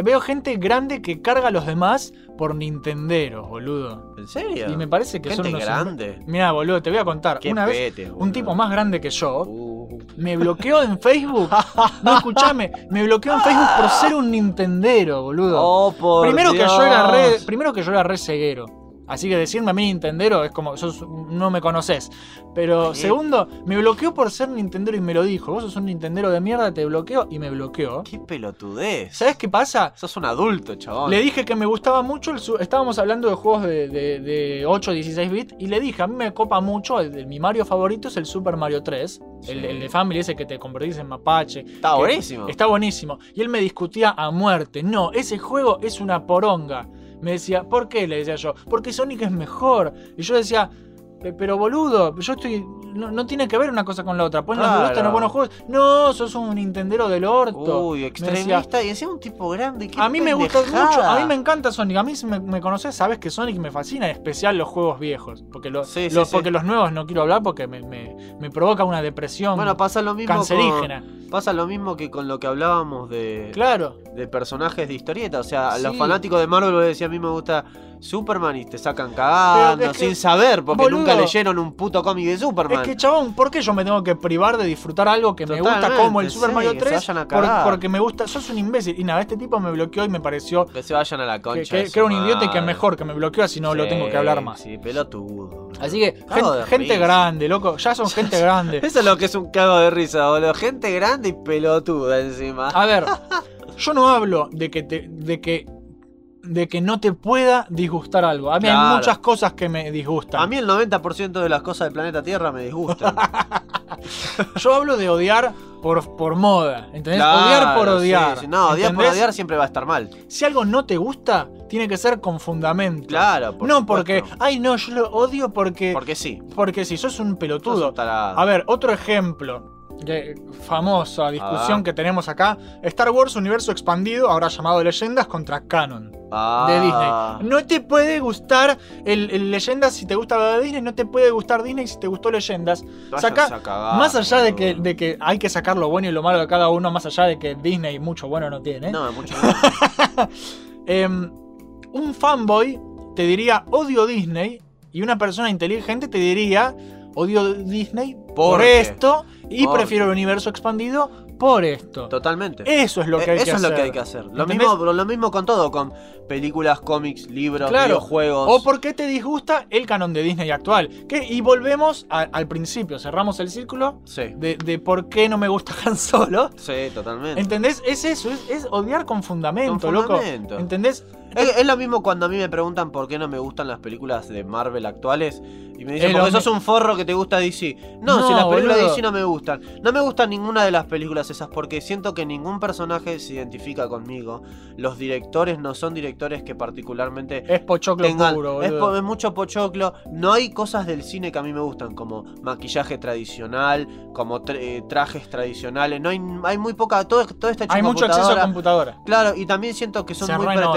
Veo gente grande que carga a los demás por Nintenderos, boludo. ¿en serio? Y me parece que Gente son unos grande. Mira, boludo, te voy a contar. Qué Una vez, pete, un boludo. tipo más grande que yo Uh. me bloqueó en Facebook. <laughs> No, escuchame, me bloqueó en Facebook por ser un Nintendero, boludo. Oh, por primero que yo era re, Dios. primero que yo era re ceguero. Así que decirme a mí Nintendero es como, sos, no me conoces. Pero ¿Qué? segundo, me bloqueó por ser Nintendero y me lo dijo. Vos sos un Nintendero de mierda, te bloqueo y me bloqueó. Qué pelotudez. ¿Sabes qué pasa? Sos un adulto, chabón. Le dije que me gustaba mucho, el su- estábamos hablando de juegos de, de, de 8 16 bits, y le dije, a mí me copa mucho, el, de- mi Mario favorito es el Super Mario 3, el, Sí. el de Family, ese que te convertís en mapache. Está buenísimo. Está buenísimo. Y él me discutía a muerte, no, ese juego es una poronga. Me decía, ¿por qué? Le decía yo, porque Sonic es mejor. Y yo decía, "Pe- pero boludo, yo estoy... No, no tiene que ver una cosa con la otra. Pues Claro. gustan los buenos juegos. No, sos un Nintendero del orto. Uy, extremista. decía, y encima un tipo grande. qué a mí me gusta mucho, a mí me encanta Sonic. A mí si me, me conoces, sabes que Sonic me fascina, en especial los juegos viejos. Porque, lo- Sí, sí, los, sí. porque los nuevos no quiero hablar porque me, me- me provoca una depresión Bueno, pasa lo mismo cancerígena. con, pasa lo mismo que con lo que hablábamos de, Claro. de personajes de historieta. O sea, los fanáticos de Marvel vos decís, a mí me gusta Superman y te sacan cagando es que- sin saber, porque boludo, nunca leyeron un puto cómic de Superman. Es que, chabón, ¿por qué yo me tengo que privar de disfrutar algo que me gusta como el Super sí, Mario que se 3? vayan a por- cagar. porque me gusta. Sos un imbécil. Y nada, este tipo me bloqueó y me pareció Que se vayan a la concha. que- era un idiota y que mejor que me bloqueó, así no lo tengo que hablar más. Sí, pelotudo. Así que, Cago gente, risa. grande, loco. Ya son <laughs> gente grande. Eso es lo que es un cago de risa, boludo. Gente grande y pelotuda encima. A ver, <laughs> yo no hablo de que te, de que de que no te pueda disgustar algo. A mí hay muchas cosas que me disgustan. A mí el 90% de las cosas del planeta Tierra me disgustan. <laughs> Yo hablo de odiar por, por moda. ¿Entendés? Claro, odiar por sí, odiar. sí. No, odiar por odiar siempre va a estar mal. Si algo no te gusta, tiene que ser con fundamento. Claro, por no supuesto. porque, ay no, yo lo odio porque. Porque sí. Porque si sos un Sos pelotudo. un. A ver, otro ejemplo. Que- famosa discusión ver. que tenemos acá. Star Wars Universo Expandido, ahora llamado Leyendas contra Canon. Ah. de Disney. No te puede gustar el, el Leyendas si te gusta lo de Disney, no te puede gustar Disney si te gustó Leyendas. Saca- más allá de que, boludo. de que hay que sacar lo bueno y lo malo de cada uno, más allá de que Disney mucho bueno no tiene. No, mucho <laughs> em, un fanboy te diría odio Disney y una persona inteligente te diría odio Disney por, esto y ¿Por prefiero qué? el universo expandido por esto. Totalmente. Eso es lo que hay Eh, que Eso hacer. es lo que hay que hacer. Lo ¿Entendés? mismo, lo mismo con todo, con películas, cómics, libros, Claro. videojuegos. O por qué te disgusta el canon de Disney actual. ¿Qué? Y volvemos a- al principio, cerramos el círculo Sí, de, de por qué no me gusta <laughs> Han Solo. sí, totalmente. ¿Entendés? Es eso, es, es odiar con fundamento, Con loco. fundamento. ¿Entendés? Es, es lo mismo cuando a mí me preguntan por qué no me gustan las películas de Marvel actuales. Y me dicen, porque sos un forro que te gusta DC. No, No, si las películas de. DC no me gustan. No me gustan ninguna de las películas esas porque siento que ningún personaje se identifica conmigo. Los directores no son directores que particularmente Es pochoclo tengan. puro, es, po- es mucho pochoclo. No hay cosas del cine que a mí me gustan, como maquillaje tradicional, como tra- eh, trajes tradicionales. No hay, hay muy poca. Todo, todo está hecho Hay mucho acceso a computadora. Claro, y también siento que son Se muy renota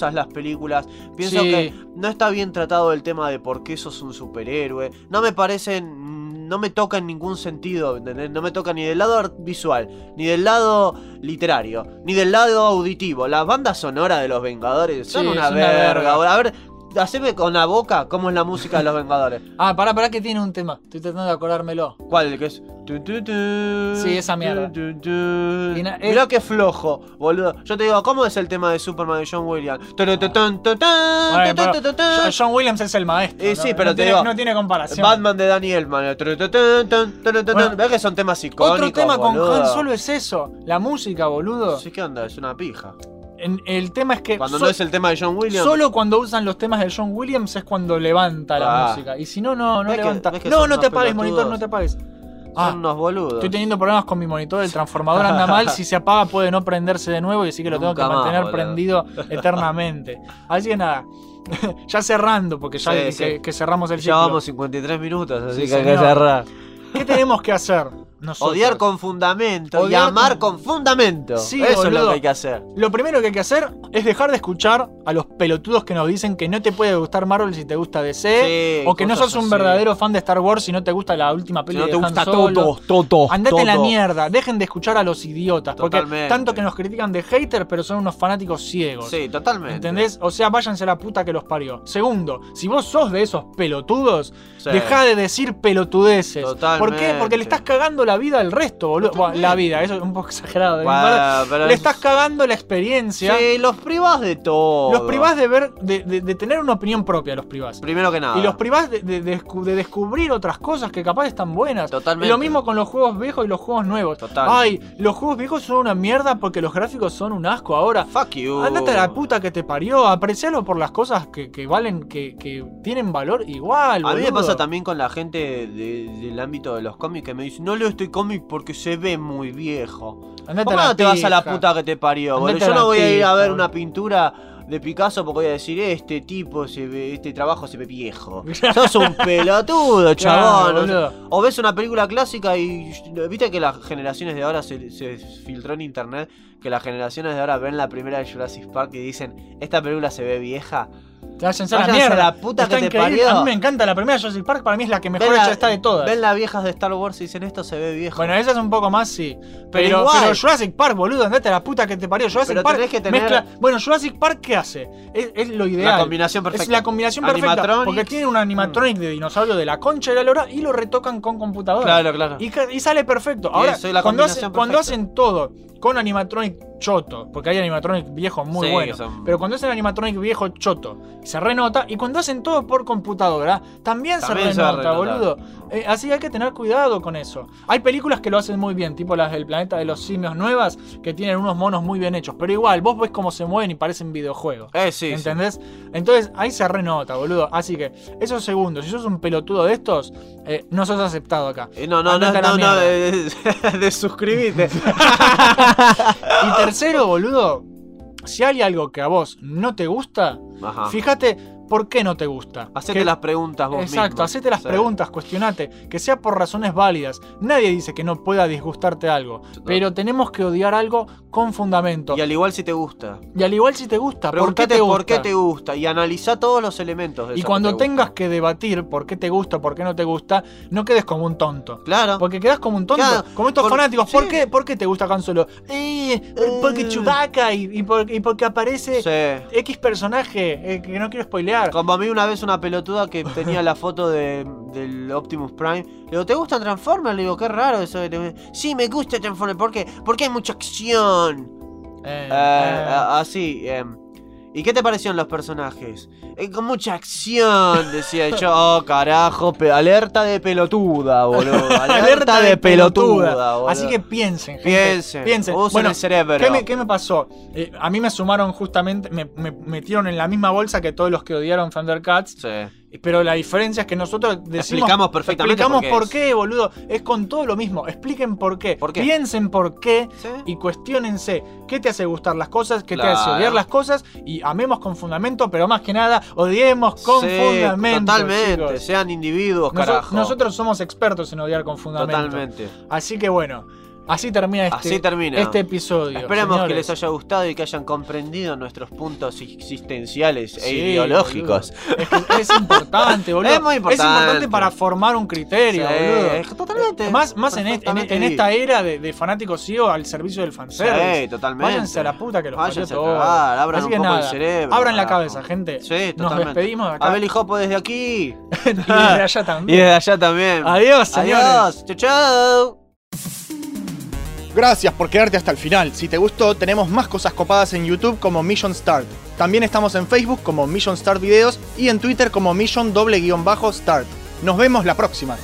las películas. Pienso Sí. que no está bien tratado el tema de por qué sos un superhéroe. No me parecen. No me toca en ningún sentido. ¿entendés? No me toca ni del lado visual, ni del lado literario, ni del lado auditivo. Las bandas sonoras de los Vengadores son Sí, una, una verga. A ver, haceme con la boca cómo es la música de los Vengadores. Ah, pará, pará que tiene un tema. Estoy tratando de acordármelo. ¿Cuál? El que es. tu, tu, tu, Sí, esa mierda. na- Mirá qué flojo, boludo. Yo te digo, ¿cómo es el tema de Superman de John Williams? Bueno, John Williams es el maestro. ¿no? sí, pero no te tiene, digo, no tiene comparación. Batman de Daniel Man. Turu, tu, tun, tun, turu, tu, Bueno. Mirá que son temas icónicos. Otro tema con. Han Solo es eso. La música, boludo. Sí, ¿qué onda? Es una pija. En- el tema es que Cuando so- no es el tema de John Williams. solo cuando usan los temas de John Williams es cuando levanta la Ah. música. Y si no, no, no ¿Ves que- levanta. que no, no te apagues, monitor, no te apagues. Son Ah, unos boludos. estoy teniendo problemas con mi monitor. El transformador anda mal. Si se apaga, puede no prenderse de nuevo. Y así que lo tengo que más, mantener prendido eternamente. Así que nada. <laughs> ya cerrando, porque ya Sí, que, sí. que cerramos el Ya ciclo. vamos 53 minutos, así Sí, que hay que cerrar. ¿Qué tenemos que hacer? Nosotros. Odiar con fundamento y amar con- con, fundamento. Sí, Eso es lo que hay que hacer. Lo primero que hay que hacer es dejar de escuchar a los pelotudos que nos dicen que no te puede gustar Marvel si te gusta DC. Sí, o que no sos un así. verdadero fan de Star Wars si no te gusta la última Si película no te gusta Solo. todo, todo, Andate a la mierda, dejen de escuchar a los idiotas. Porque Totalmente. tanto que nos critican de haters, pero son unos fanáticos ciegos. Sí, totalmente. ¿Entendés? O sea, váyanse a la puta que los parió. Segundo, si vos sos de esos pelotudos, Sí. deja de decir pelotudeces. ¿Por qué? Totalmente. Porque le estás cagando la vida al resto, boludo. Bueno, la vida, eso es un poco exagerado. de mi Bueno, parte. pero Le es- estás cagando la experiencia. Sí, los privás de todo. Los privás de ver, de, de- de tener una opinión propia, los privás. Primero que nada. Y los privás de, de- de descu- de descubrir otras cosas que capaz están buenas. Totalmente. Y lo mismo con los juegos viejos y los juegos nuevos. Total. Ay, los juegos viejos son una mierda porque los gráficos son un asco ahora. Fuck you. Andate a la puta que te parió, aprecialo por las cosas que, que valen, que, que tienen valor igual. A mí me boludo. pasa también con la gente de- del ámbito de los cómics que me dice, no leo este cómic porque se ve muy viejo. Andate ¿Cómo no te vas a la puta que te parió? boludo? Yo no voy a ir a ver una pintura de Picasso porque voy a decir, este tipo se ve, este trabajo se ve viejo. <laughs> Sos un pelotudo, chabón. o ves una película clásica y viste que las generaciones de ahora se, se filtró en internet que las generaciones de ahora ven la primera de Jurassic Park y dicen, esta película se ve vieja. A la Váyanse a mierda. la puta Está que te parió. A mí me encanta la primera Jurassic Park, para mí es la que mejor la- hecha está de todas. Ven las viejas de Star Wars y dicen, esto se ve viejo. Bueno, esa es un poco más, sí. Pero, igual. pero Jurassic Park, boludo, andate a la puta que te parió. Jurassic Pero Park tenés que tener- mezcla- Bueno, Jurassic Park, ¿qué hace? Es, es lo ideal. la combinación perfecta. Es la combinación perfecta. Porque tiene un animatronic de dinosaurio de la concha de la lora y lo retocan con computadora. Claro, claro. Y, sale perfecto. Ahora, eso es la cuando, hacen todo con animatronic choto, porque hay animatronic viejos muy Sí, buenos, son- pero cuando hacen animatronic viejo choto, se renota, y cuando hacen todo por computadora, también, También se renota, boludo. Eh, así que hay que tener cuidado con eso. Hay películas que lo hacen muy bien, tipo las del planeta de los simios nuevas, que tienen unos monos muy bien hechos, pero igual, vos ves cómo se mueven y parecen videojuegos. Eh, sí, sí. ¿Entendés? Entonces ahí se renota, boludo. Así que, esos segundos, si sos un pelotudo de estos, eh, no sos aceptado acá. Eh, No, no, no, Andate la no, no, mierda. <laughs> Y tercero, boludo, si hay algo que a vos no te gusta, Ajá. fíjate por qué no te gusta. Hacete Que- las preguntas vos Exacto, mismo. hacete las Sí. preguntas, cuestionate, que sea por razones válidas. Nadie dice que no pueda disgustarte algo, pero tenemos que odiar algo con fundamento. Y al igual si te gusta. Y al igual si te gusta, ¿por qué te gusta? por qué te gusta. Y analiza todos los elementos de Y eso cuando que te tengas gusta. que debatir por qué te gusta, por qué no te gusta, no quedes como un tonto. Claro. Porque quedas como un tonto, Claro, como estos por- fanáticos. ¿Por, qué, ¿Por qué te gusta Han Solo? Eh, porque Eh. Chewbacca y, y por- y porque aparece Sí. X personaje eh, que no quiero Como a mí una vez una pelotuda que tenía la foto de, del Optimus Prime. Le digo, ¿te gusta Transformers? Le digo, qué raro eso. Digo, sí, me gusta Transformers. ¿Por qué? Porque hay mucha acción. Eh, Eh, eh, así. ¿Y qué te parecieron los personajes? Eh, con mucha acción, decía yo. Oh, carajo, alerta de pelotuda, boludo. <laughs> Alerta, de pelotuda, boludo. Así que piensen, gente. Piensen, Piensen. usen Bueno, el cerebro. ¿Qué me, qué me pasó? Eh, a mí me sumaron justamente, me, me metieron en la misma bolsa que todos los que odiaron Thundercats. Sí. Pero la diferencia es que nosotros decimos. Explicamos perfectamente Explicamos por por qué boludo. Es con todo lo mismo. Expliquen por qué. ¿Por qué? Piensen por qué. ¿Sí? Y cuestionense qué te hace gustar las cosas, qué te hace odiar las cosas. Y amemos con fundamento, pero más que nada, odiemos con Sí, fundamento. Totalmente. chicos. Sean individuos, carajo. nosotros somos expertos en odiar con fundamento. Totalmente. Así que bueno, así termina este, Así termina. este episodio. Esperemos que les haya gustado y que hayan comprendido nuestros puntos existenciales e ideológicos. Es, que es importante, <laughs> boludo. Es muy importante. Es importante para formar un criterio, Sí, boludo. es- totalmente. Más, más en, en- Perfectamente en esta era de, de fanáticos ciegos al servicio del fanservice. Sí, totalmente. Váyanse a la puta que los Váyanse a cagar, abran Así un el nada, cerebro, Abran la cabeza, gente. Sí, Nos totalmente. despedimos de acá. Abel y Jopo desde aquí. <laughs> y desde allá Y también. desde allá también. Adiós, señores. Adiós. Chau, chau. Gracias por quedarte hasta el final. Si te gustó, tenemos más cosas copadas en YouTube como Mission Start. También estamos en Facebook como Mission Start Videos y en Twitter como Mission doble guion bajo Start. Nos vemos la próxima.